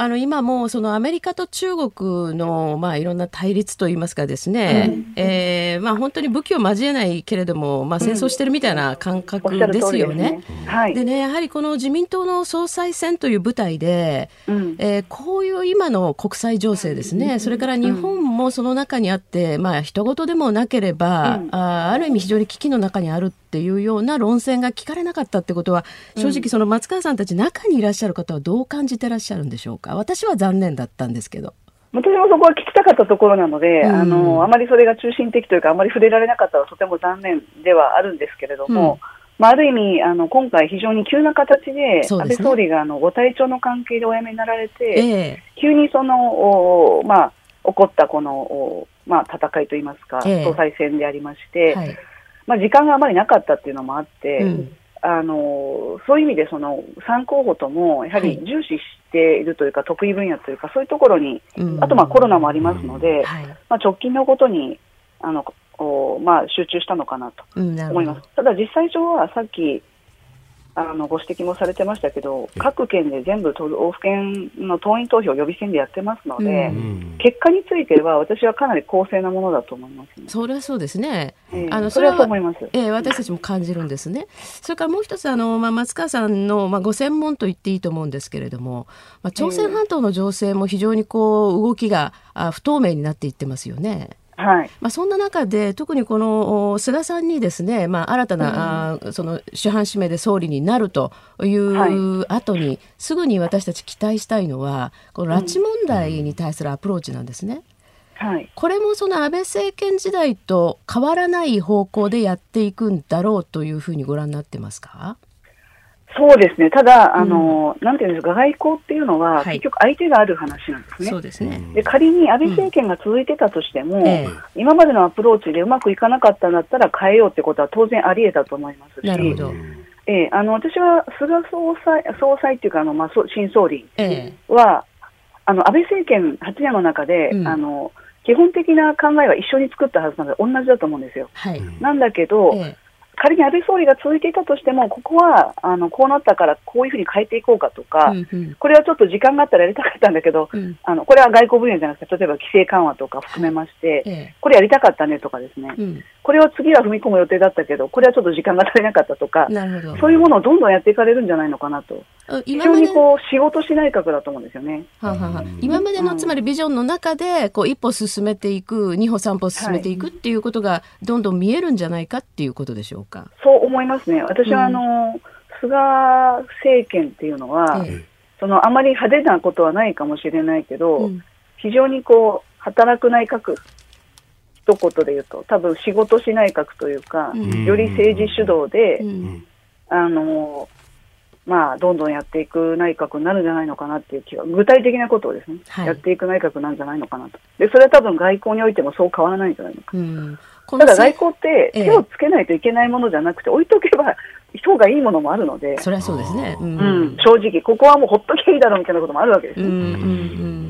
あの今もそのアメリカと中国のまあいろんな対立といいますかですね、うん、えー、まあ本当に武器を交えないけれどもまあ戦争してるみたいな感覚ですよね。うん、でね、はい、でねやはりこの自民党の総裁選という舞台で、うん、えー、こういう今の国際情勢ですね、それから日本もその中にあって、まあ人事でもなければ、あある意味非常に危機の中にあるっていうような論戦が聞かれなかったってことは正直その松川さんたち中にいらっしゃる方はどう感じてらっしゃるんでしょうか？私は残念だったんですけど。私もそこは聞きたかったところなので、うん、あのあまりそれが中心的というか、あまり触れられなかったのはとても残念ではあるんですけれども、うん、まあ、ある意味あの、今回、非常に急な形で、でね、安倍総理があのご体調の関係でお辞めになられて、えー、急にそのお、まあ、起こったこの、おまあ、戦いといいますか、えー、総裁選でありまして、はい。まあ、時間があまりなかったっていうのもあって、うん、あのそういう意味でその3候補ともやはり重視しているというか、はい、得意分野というかそういうところに、うん、あとまあコロナもありますので、はい、まあ、直近のことにあのお、まあ、集中したのかなと思います。ただ実際上はさっきあのご指摘もされてましたけど、各県で全部都道府県の党員投票予備選でやってますので、うん、結果については私はかなり公正なものだと思います、ね、それはそうですね。えー、あのそれはそう思います。えー、私たちも感じるんですね。それからもう一つあのまあ松川さんのまあご専門と言っていいと思うんですけれども、まあ朝鮮半島の情勢も非常にこう動きがあ不透明になっていってますよね。はい。まあ、そんな中で特にこの菅さんにですね、まあ、新たな、うん、あその主犯指名で総理になるという後に、はい、すぐに私たち期待したいのはこの拉致問題に対するアプローチなんですね。はい、これもその安倍政権時代と変わらない方向でやっていくんだろうというふうにご覧になってますか？そうですね、ただ、あの、うん、なんていうんですか、外交っていうのは、結局、相手がある話なんですね。そうですね。で仮に安倍政権が続いてたとしても、うん。え今までのアプローチでうまくいかなかったんだったら変えようってことは当然あり得たと思いますし、なるほど。えあの私は菅総裁総裁っていうかあの、まあ、新総理は、あの安倍政権8年の中で、うん、あの基本的な考えは一緒に作ったはずなので、同じだと思うんですよ。はい、なんだけど、え仮に安倍総理が続いていたとしても、ここはあのこうなったからこういうふうに変えていこうかとか、うんうん、これはちょっと時間があったらやりたかったんだけど、うん、あのこれは外交分野じゃなくて、例えば規制緩和とか含めまして、はい、これやりたかったねとかですね、うん、これを次は踏み込む予定だったけど、これはちょっと時間が足りなかったとか、そういうものをどんどんやっていかれるんじゃないのかなと。非常にこう仕事し内閣だと思うんですよね。ははは今までのつまりビジョンの中でこう一歩進めていく、二歩三歩進めていくっていうことがどんどん見えるんじゃないかっていうことでしょうか。そう思いますね。私はあの、うん、菅政権っていうのは、ええ、そのあまり派手なことはないかもしれないけど、うん、非常にこう働く内閣一言で言うと多分仕事し内閣というか、うん、より政治主導で、あのまあ、どんどんやっていく内閣になるんじゃないのかなっていう気が、具体的なことをですね、はい、やっていく内閣なんじゃないのかなと。で、それは多分外交においてもそう変わらないんじゃないのか。うん、ただ外交って手をつけないといけないものじゃなくて、ええ、置いとけば人がいいものもあるので、それはそうですね、うん、うん、正直、ここはもうほっとけいいだろうみたいなこともあるわけです、ね、うん。う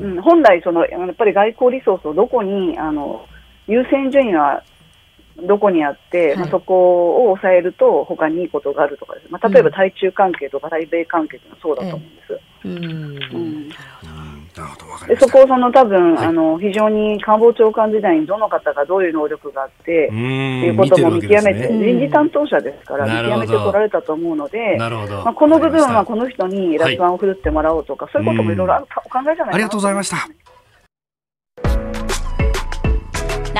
ん。うん、本来その、やっぱり外交リソースをどこにあの優先順位はどこにあって、はい、まあ、そこを抑えると他にいいことがあるとかです、まあ、例えば対中関係とか対米関係というのはそうだと思うんです。ええ、うん、うん。でそこをその多分、はい、あの非常に官房長官時代にどの方がどういう能力があってっていうことも見極めて、ね、人事担当者ですから見極めてこられたと思うので、まあ、この部分はこの人にラスワンを振るってもらおうとか、はい、そういうこともいろいろお考えじゃないかなありがとうございました。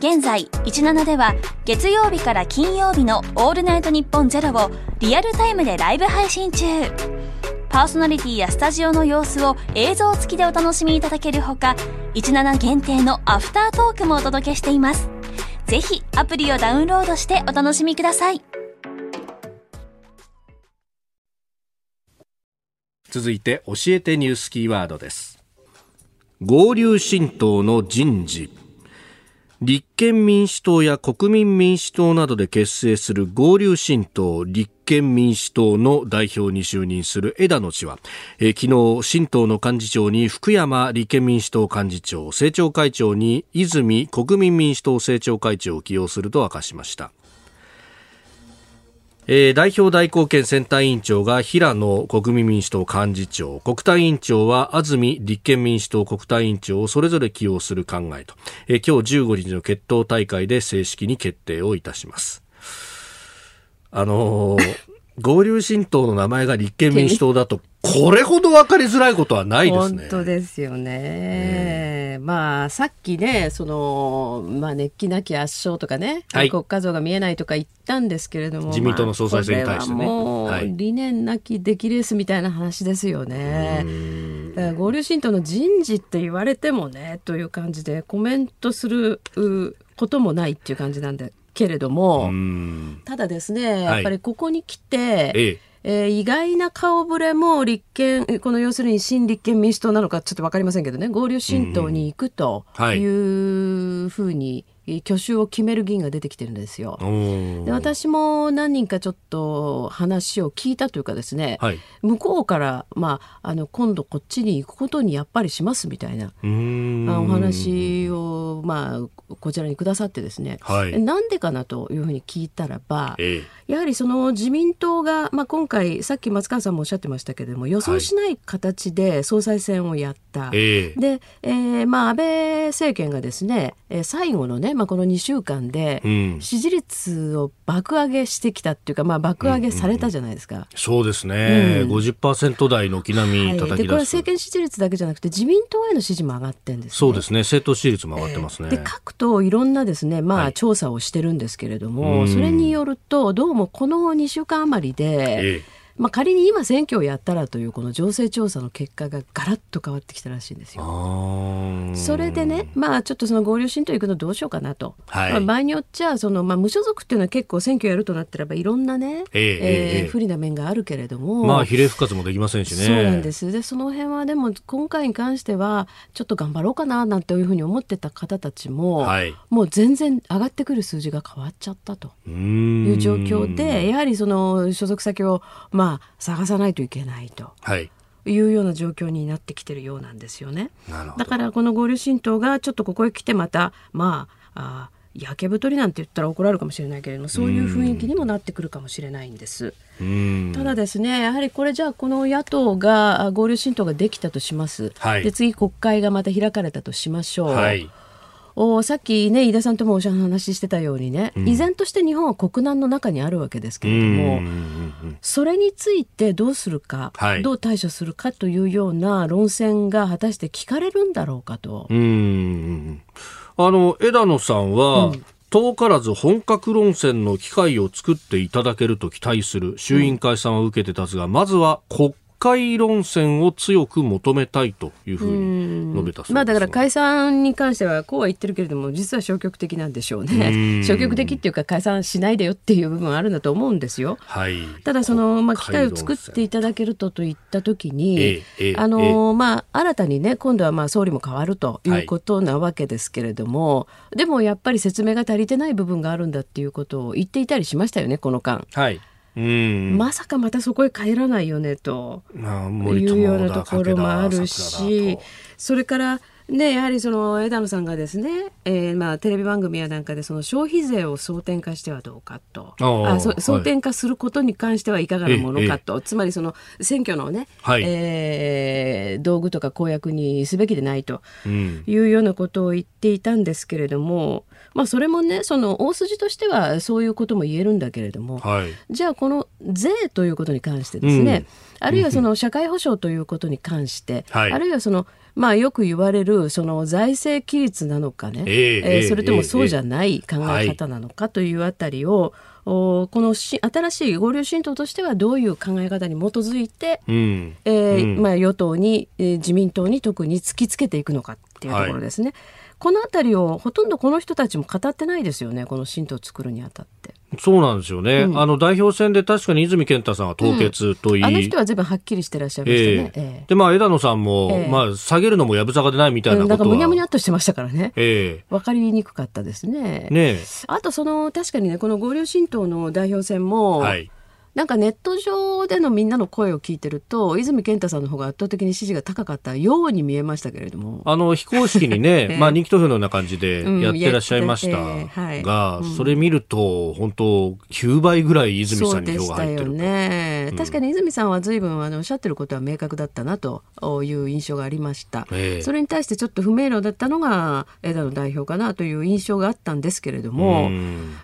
現在17では月曜日から金曜日の「オールナイトニッポンゼロをリアルタイムでライブ配信中。パーソナリティやスタジオの様子を映像付きでお楽しみいただけるほか17限定のアフタートークもお届けしています。ぜひアプリをダウンロードしてお楽しみください。続いて教えてニュースキーワードです。合流新党の人事。立憲民主党や国民民主党などで結成する合流新党立憲民主党の代表に就任する枝野氏は、えー、昨日新党の幹事長に福山立憲民主党幹事長政調会長に泉国民民主党政調会長を起用すると明かしました。えー、代表代行権選対委員長が平野国民民主党幹事長、国対委員長は安住立憲民主党国対委員長をそれぞれ起用する考えと、えー、今日15日の決闘大会で正式に決定をいたします。あのー、合流新党の名前が立憲民主党だとこれほど分かりづらいことはないですね。本当ですよね。まあ、さっきね、その、まあ、熱気なき圧勝とかね、はい、国家像が見えないとか言ったんですけれども、自民党の総裁選に対してね。もう、理念なき出来レースみたいな話ですよね。合流新党の人事って言われてもね、という感じでコメントすることもないっていう感じなんでけれども、ただですね、やっぱりここに来て、ええ。えー、意外な顔ぶれも立憲、この要するに新立憲民主党なのかちょっと分かりませんけどね、合流新党に行くというふうに挙手を決める議員が出てきてるんですよ。で私も何人かちょっと話を聞いたというかですね、はい、向こうから、まあ、あの今度こっちに行くことにやっぱりしますみたいなお話を、まあ、こちらにくださってですね、はい、なんでかなというふうに聞いたらば、ええ、やはりその自民党が、まあ、今回さっき松川さんもおっしゃってましたけれども予想しない形で総裁選をやった、はい、で、えーまあ、安倍政権がですね最後のねまあ、この2週間で支持率を爆上げしてきたっていうか、まあ、爆上げされたじゃないですか。うんうん、そうですね、うん、50%台軒並み叩き出す、はい、でこれ政権支持率だけじゃなくて自民党への支持も上がってんです、ね、そうですね。政党支持率も上がってますね。で各党いろんなですね、まあ、調査をしてるんですけれども、はい、それによるとどうもこの2週間余りで、ええまあ、仮に今選挙をやったらというこの情勢調査の結果がガラッと変わってきたらしいんですよ。それでね、まあ、ちょっとその合流新党行くのどうしようかなと、はい、まあ、場合によっちゃその、まあ、無所属っていうのは結構選挙やるとなったらばいろんなね、えー、えー、不利な面があるけれども、まあ、比例復活もできませんしね。そうなんです。でその辺はでも今回に関してはちょっと頑張ろうかななんていうふうに思ってた方たちも、はい、もう全然上がってくる数字が変わっちゃったという状況でやはりその所属先を、まあ、探さないないといけないと。はいいうような状況になってきてるようなんですよね。だからこの合流新党がちょっとここへ来てまたまああ焼け太りなんて言ったら怒られるかもしれないけれどもそういう雰囲気にもなってくるかもしれないんです。ただですねやはりこれじゃあこの野党が合流新党ができたとします、はい、で次国会がまた開かれたとしましょう。はいおさっきね飯田さんともお話ししてたようにね、うん、依然として日本は国難の中にあるわけですけれども、それについてどうするか、はい、どう対処するかというような論戦が果たして聞かれるんだろうかと。うんあの枝野さんは、うん。遠からず本格論戦の機会を作っていただけると期待する。衆院解散を受けて立つが、まずは国会論戦を強く求めたいというふうに述べたそうです、まあ、だから解散に関してはこうは言ってるけれども実は消極的なんでしょうね。消極的っていうか解散しないでよっていう部分あるんだと思うんですよ。はい、ただその、まあ、機会を作っていただけるとといった時に、あのまあ、新たにね今度はまあ総理も変わるということなわけですけれども、はい、でもやっぱり説明が足りてない部分があるんだっていうことを言っていたりしましたよねこの間。はいうん。まさかまたそこへ帰らないよねと。いうようなところもあるしそれからでやはりその枝野さんがですね、えー、まあテレビ番組やなんかでその消費税を争点化してはどうかと。あそ争点化することに関してはいかがなものかと、はい、つまりその選挙のね、はい、えー、道具とか公約にすべきでないというようなことを言っていたんですけれども、まあ、それもねその大筋としてはそういうことも言えるんだけれども、はい、じゃあこの税ということに関してですね、うん、あるいはその社会保障ということに関して、あるいはそのまあ、よく言われるその財政規律なのかね、えー、えー、それともそうじゃない考え方なのかというあたりを、おこのし新しい合流新党としてはどういう考え方に基づいて、うん。えー、うん、まあ、与党に、えー、自民党に特に突きつけていくのかっていうところですね。はいこの辺りをほとんどこの人たちも語ってないですよね、この新党を作るにあたって。そうなんですよね、うん、あの代表選で確かに泉健太さんは凍結といい、うん、あの人はずいぶんはっきりしてらっしゃいましたね。えー、で、まあ、枝野さんも、えー、まあ、下げるのもやぶさかでないみたいなことは、うん、なんかむにゃむにゃっとしてましたからね、えー、分かりにくかったですね。ねあと、その確かにね、この合流新党の代表選も、はいなんかネット上でのみんなの声を聞いてると泉健太さんの方が圧倒的に支持が高かったように見えましたけれども。あの非公式にね、えー、まあ人気投票のような感じでやってらっしゃいましたが、うんはい、それ見ると本当9倍ぐらい泉さんに票が入ってるね、うん、確かに泉さんは随分あのおっしゃってることは明確だったなという印象がありました、えー、それに対してちょっと不明瞭だったのが枝野代表かなという印象があったんですけれども、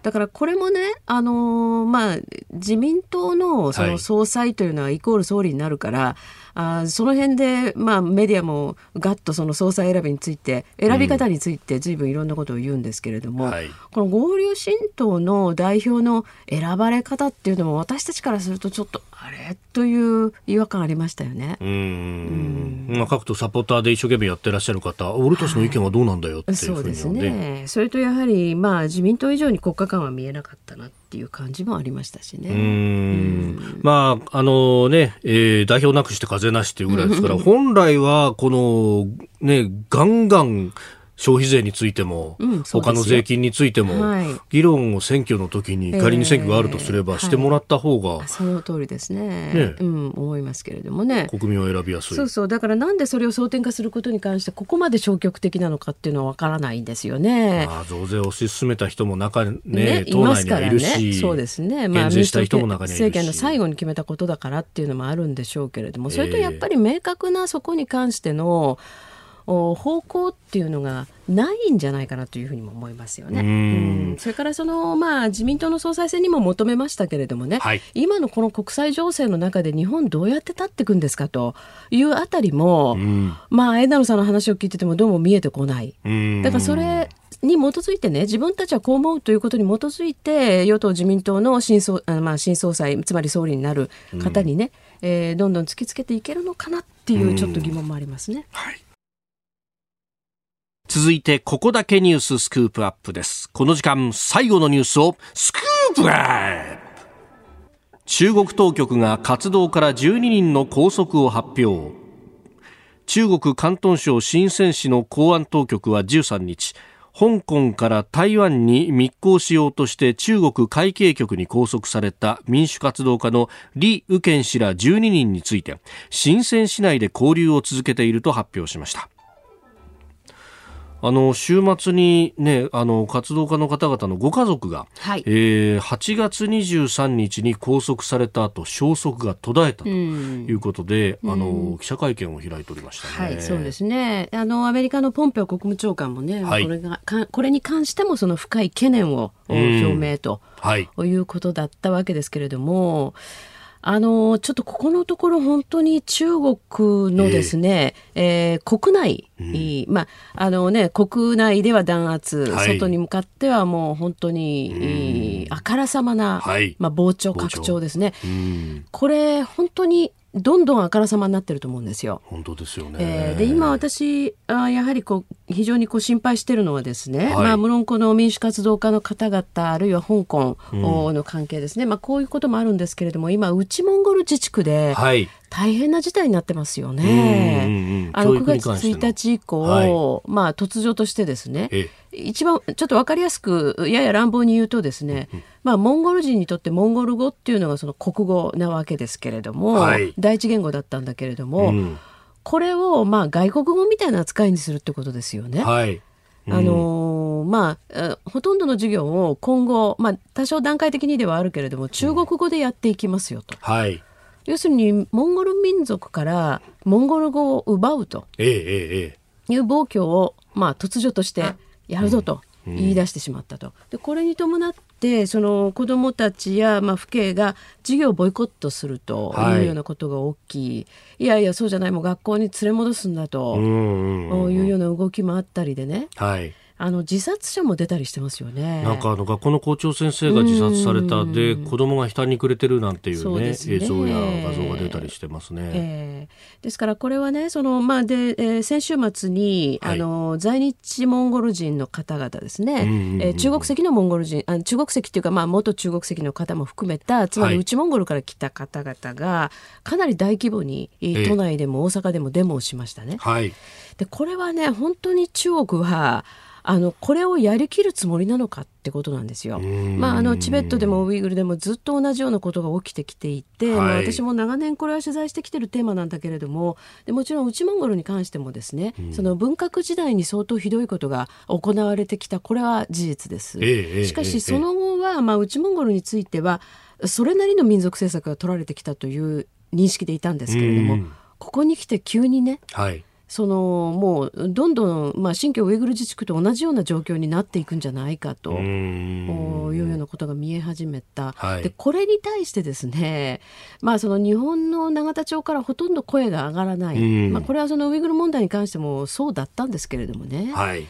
だからこれもねあのまあ自民党党のその総裁というのはイコール総理になるから、はいあその辺で、まあ、メディアもガッとその総裁選びについて選び方についてずいぶんいろんなことを言うんですけれども、うんはい、この合流新党の代表の選ばれ方っていうのも私たちからするとちょっとあれ？という違和感ありましたよね。うん。うん。まあ、各党サポーターで一生懸命やってらっしゃる方俺たちの意見はどうなんだよっていうふうに、ね、そうですね。それとやはり、まあ、自民党以上に国家間は見えなかったなっていう感じもありましたしね。うん。まああのね、えー、代表なくして風なしっていうぐらいですから、本来はこのね、ガンガン消費税についても、うん、他の税金についても、はい、議論を選挙の時に仮に選挙があるとすれば、してもらった方が、はい、その通りですね。ね、うん、思いますけれどもね。国民は選びやすい。そうそう。だからなんでそれを争点化することに関してここまで消極的なのかっていうのはわからないんですよね。あ増税を推し進めた人も中ねね党内にはいるし、ね、そうですね。まあ民主党政権の最後に決めたことだからっていうのもあるんでしょうけれどもそれとやっぱり明確なそこに関しての、えー方向っていうのがないんじゃないかなというふうにも思いますよね。うん。それからその、まあ、自民党の総裁選にも求めましたけれどもね、はい、今のこの国際情勢の中で日本どうやって立っていくんですかというあたりも、まあ、枝野さんの話を聞いててもどうも見えてこない。だからそれに基づいてね自分たちはこう思うということに基づいて与党自民党の新総あまあ、新総裁つまり総理になる方にね、うん、えー、どんどん突きつけていけるのかなっていうちょっと疑問もありますね。はい続いて、ここだけニューススクープアップです。この時間、最後のニュースを、スクープアップ中国当局が活動から12人の拘束を発表。中国広東省深セン市の公安当局は13日、香港から台湾に密航しようとして中国海警局に拘束された民主活動家の李宇健氏ら12人について深セン市内で交流を続けていると発表しましたあの週末に、ね、あの活動家の方々のご家族が、はい。えー、8月23日に拘束された後消息が途絶えたということで、うん、あの記者会見を開いておりました、ね、はい、そうですね。あのアメリカのポンペオ国務長官もね、はい、これがかこれに関してもその深い懸念を表明と、はい、いうことだったわけですけれども。あの、ちょっとここのところ本当に中国のですね、えー、えー、国内、うん、まあ、あのね、国内では弾圧、はい、外に向かってはもう本当に、あからさまな、はい、まあ、膨張、拡張ですね。これ、本当にどんどんあからさまになってると思うんですよ。本当ですよね。えー、で今私あやはりこう非常にこう心配してるのはですね、はい、まあ無論この民主活動家の方々あるいは香港の関係ですね、うん、まあこういうこともあるんですけれども今内モンゴル自治区で大変な事態になってますよね。あの9月1日以降、はい、まあ突如としてですね、一番ちょっと分かりやすくやや乱暴に言うとですね、まあ、モンゴル人にとってモンゴル語っていうのがその国語なわけですけれども、はい、第一言語だったんだけれども、うん、これをまあ外国語みたいな扱いにするってことですよね。はい。うん、あのー、まあほとんどの授業を今後、まあ、多少段階的にではあるけれども中国語でやっていきますよと。はい、要するにモンゴル民族からモンゴル語を奪うという暴挙を、まあ、突如としてやるぞと言い出してしまったと。でこれに伴ってその子どもたちや、まあ、父兄が授業をボイコットするとい。うようなことが大きい、はい、いやいやそうじゃない。もう学校に連れ戻すんだというような動きもあったりでね。はいあの自殺者も出たりしてますよね。なんかあの学校の校長先生が自殺されたで子供が悲嘆に暮れてるなんていうね、ね、映像や画像が出たりしてますね。えー、ですからこれはねそのまあで、えー、先週末に、はい、あの在日モンゴル人の方々ですね、えー、中国籍のモンゴル人あ中国籍っていうかまあ元中国籍の方も含めたつまり内モンゴルから来た方々がかなり大規模に、都内でも大阪でもデモをしましたね。はい、でこれはね本当に中国はあのこれをやりきるつもりなのかってことなんですよ。まあ、あのチベットでもウイグルでもずっと同じようなことが起きてきていて、はい、まあ、私も長年これは取材してきてるテーマなんだけれどもでもちろん内モンゴルに関してもですね、うん、その文革時代に相当ひどいことが行われてきたこれは事実です。えしかしその後は、まあ、内モンゴルについてはそれなりの民族政策が取られてきたという認識でいたんですけれども、ここに来て急にね、はいそのもうどんどん、まあ、新疆ウイグル自治区と同じような状況になっていくんじゃないかというようなことが見え始めた、はい、でこれに対してですね、まあ、その日本の永田町からほとんど声が上がらない、まあ、これはそのウイグル問題に関してもそうだったんですけれどもね。はい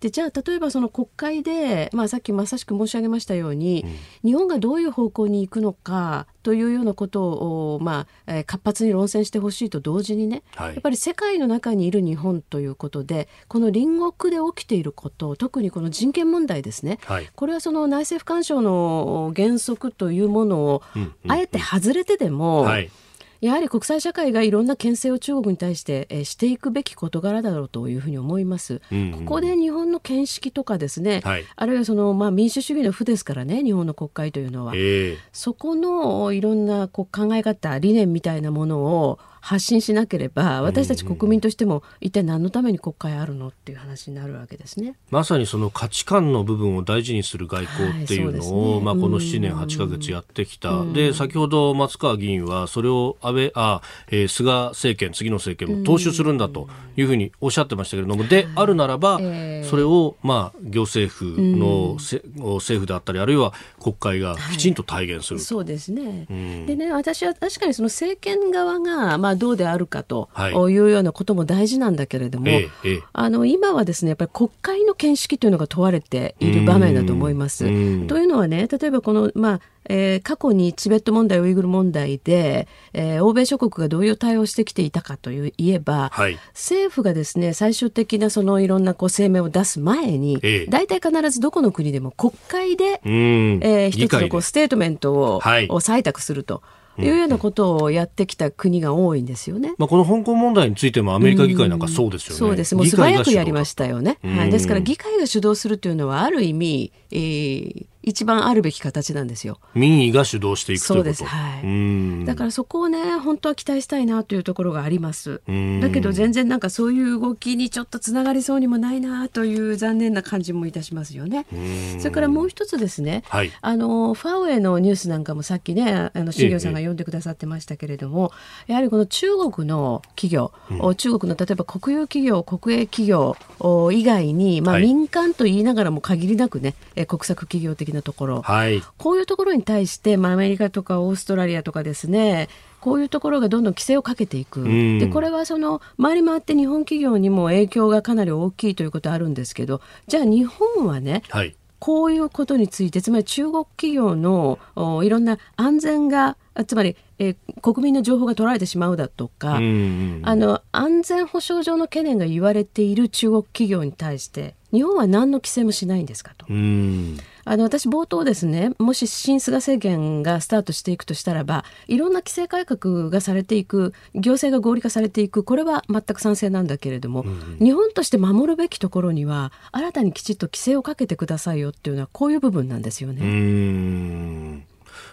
でじゃあ例えばその国会で、まあ、さっきまさしく申し上げましたように、うん、日本がどういう方向に行くのかというようなことを、まあえー、活発に論戦してほしいと同時にね、はい、やっぱり世界の中にいる日本ということでこの隣国で起きていること特にこの人権問題ですね、はい、これはその内政不干渉の原則というものを、あえて外れてでも、はいやはり国際社会がいろんな牽制を中国に対して、えー、していくべき事柄だろうというふうに思います。うん。うん、ここで日本の見識とかですね、はい、あるいはその、まあ、民主主義の負ですからね日本の国会というのは、えー、そこのいろんなこう考え方理念みたいなものを発信しなければ私たち国民としても一体何のために国会あるのっていう話になるわけですね。まさにその価値観の部分を大事にする外交っていうのを、はいね、まあ、この7年8か月やってきた、で先ほど松川議員はそれを安倍あ、えー、菅政権次の政権も踏襲するんだというふうにおっしゃってましたけれども。であるならば、それを、まあ、行政府の、政府であったりあるいは国会がきちんと体現する、はい、そうですね、でね私は確かにその政権側が、まあまあ、どうであるかとい。うようなことも大事なんだけれども、はいあの今はですねやっぱり国会の見識というのが問われている場面だと思います。というのはね例えばこの、まあえー、過去にチベット問題ウイグル問題で、えー、欧米諸国がどういう対応してきていたかといえば、はい、政府がですね最終的なそのいろんなこう声明を出す前に、ええ、大体必ずどこの国でも国会で、えー、一つのこうステートメントを,、はい、を採択すると。いうようなことをやってきた国が多いんですよね。まあ、この香港問題についてもアメリカ議会なんかそうですよね。そうです。もう素早くやりましたよね。はい。ですから議会が主導するというのはある意味、えー、一番あるべき形なんですよ。民意が主導していくそうです。はい。だからそこをね、本当は期待したいなというところがあります。だけど全然なんかそういう動きにちょっとつながりそうにもないなという残念な感じもいたしますよね。それからもう一つですね、はい、あのファーウェイのニュースなんかもさっきね、あの新業さんが読んでくださってましたけれども、やはりこの中国の企業、うん、中国の例えば国有企業、国営企業以外に、まあ、民間と言いながらも限りなくね、はい、国策企業的なところ、はい、こういうところに対して、まあ、アメリカとかオーストラリアとかですねこういうところがどんどん規制をかけていく、でこれはその回り回って日本企業にも影響がかなり大きいということあるんですけどじゃあ日本はね、はい。こういうことについてつまり中国企業のいろんな安全がつまりえー、国民の情報が取られてしまうだとか、あの安全保障上の懸念が言われている中国企業に対して日本は何の規制もしないんですかと。あの私冒頭ですねもし新菅政権がスタートしていくとしたらばいろんな規制改革がされていく行政が合理化されていくこれは全く賛成なんだけれども、日本として守るべきところには新たにきちっと規制をかけてくださいよっていうのはこういう部分なんですよね。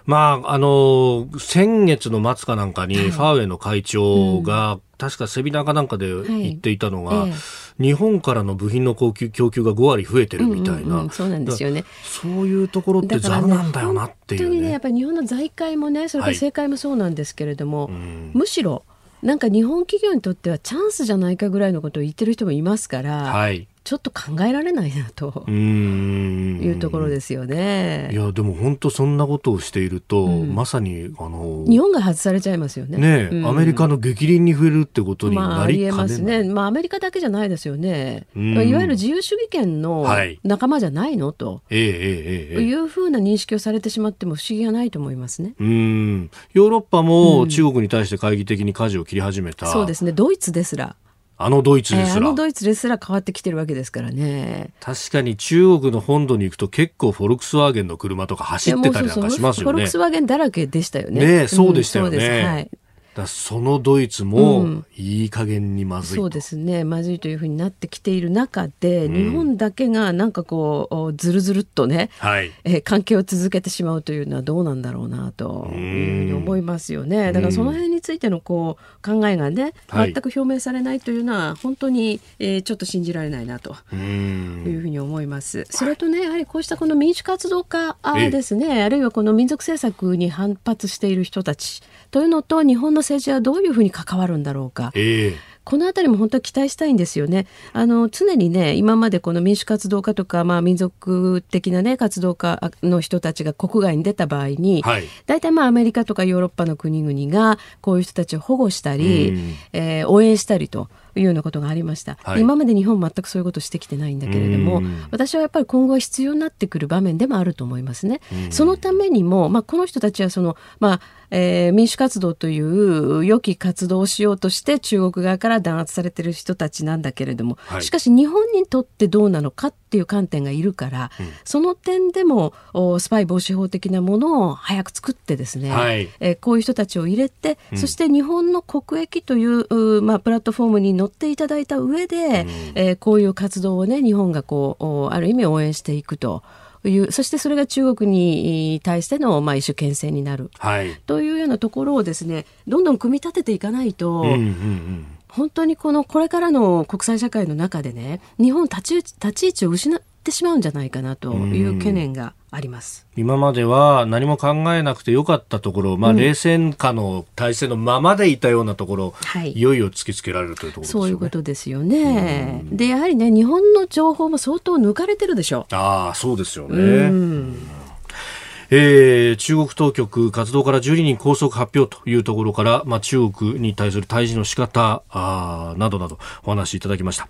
まあ、あの、先月の末かなんかに、ファーウェイの会長が、確かセミナーかなんかで言っていたのが、はいええ、日本からの部品の供給供給が5割増えてるみたいな、うんうんうん、そうなんですよね。そういうところってざるなんだよなっていう、ね、本当にねやっぱり日本の財界もねそれから政界もそうなんですけれども、はい、むしろなんか日本企業にとってはチャンスじゃないかぐらいのことを言ってる人もいますから、はい、ちょっと考えられないなというところですよね。いやでも本当そんなことをしていると、うん、まさにあの日本が外されちゃいますよね。ね、うん、アメリカの激林に触れるってことになりかねますね。まあアメリカだけじゃないですよね。まあ、いわゆる自由主義権の仲間じゃないの、はい、と、えー、えー、えー、いうふうな認識をされてしまっても不思議がないと思いますね。うんヨーロッパも中国に対して懐疑的に舵を切り始めた。そうですね。ドイツですら。あのドイツですら、えー、あのドイツですら変わってきてるわけですからね。確かに中国の本土に行くと結構フォルクスワーゲンの車とか走ってたりなんかしますよね。フォルクスワーゲンだらけでしたよね。ねそうでしたよね。うん、はい。だそのドイツもいい加減にまずい、うん、そうですね。まずいというふうになってきている中で、うん、日本だけがなんかこうずるずるっとね、はい。えー、関係を続けてしまうというのはどうなんだろうなというふうに思いますよね。だからその辺についてのこう考えがね全く表明されないというのは本当に、えー、ちょっと信じられないなというふうに思います。それとねやはりこうしたこの民主活動家ですね、あるいはこの民族政策に反発している人たちというのと日本の政治はどういうふうに関わるんだろうか。えーこのあたりも本当は期待したいんですよね。あの常にね今までこの民主活動家とか、まあ、民族的な、ね、活動家の人たちが国外に出た場合に、はい、大体まあアメリカとかヨーロッパの国々がこういう人たちを保護したり、えー、応援したりと。いうようなことがありました、はい、今まで日本全くそういうことしてきてないんだけれども私はやっぱり今後は必要になってくる場面でもあると思いますね。そのためにも、まあ、この人たちはその、まあえー、民主活動という良き活動をしようとして中国側から弾圧されてる人たちなんだけれども、はい、しかし日本にとってどうなのかっていう観点がいるから、うん、その点でもスパイ防止法的なものを早く作ってですね、はい、えー、こういう人たちを入れて、うん、そして日本の国益というまあ、プラットフォームに乗っていただいた上で、うん、えー、こういう活動をね日本がこうある意味応援していくと。いうそしてそれが中国に対しての、まあ、一種牽制になる、はい、というようなところをですねどんどん組み立てていかないと、うんうんうん。本当にこのこれからの国際社会の中でね日本立ち立ち位置を失ってしまうんじゃないかなという懸念があります。今までは何も考えなくてよかったところ、まあ、冷戦下の体制のままでいたようなところ、はい、いよいよ突きつけられるというところですよね。そういうことですよね。で、やはりね、日本の情報も相当抜かれてるでしょう。ああ、そうですよね。えー、中国当局活動から12人拘束発表というところから、まあ、中国に対する対峙の仕方あなどなどお話しいただきました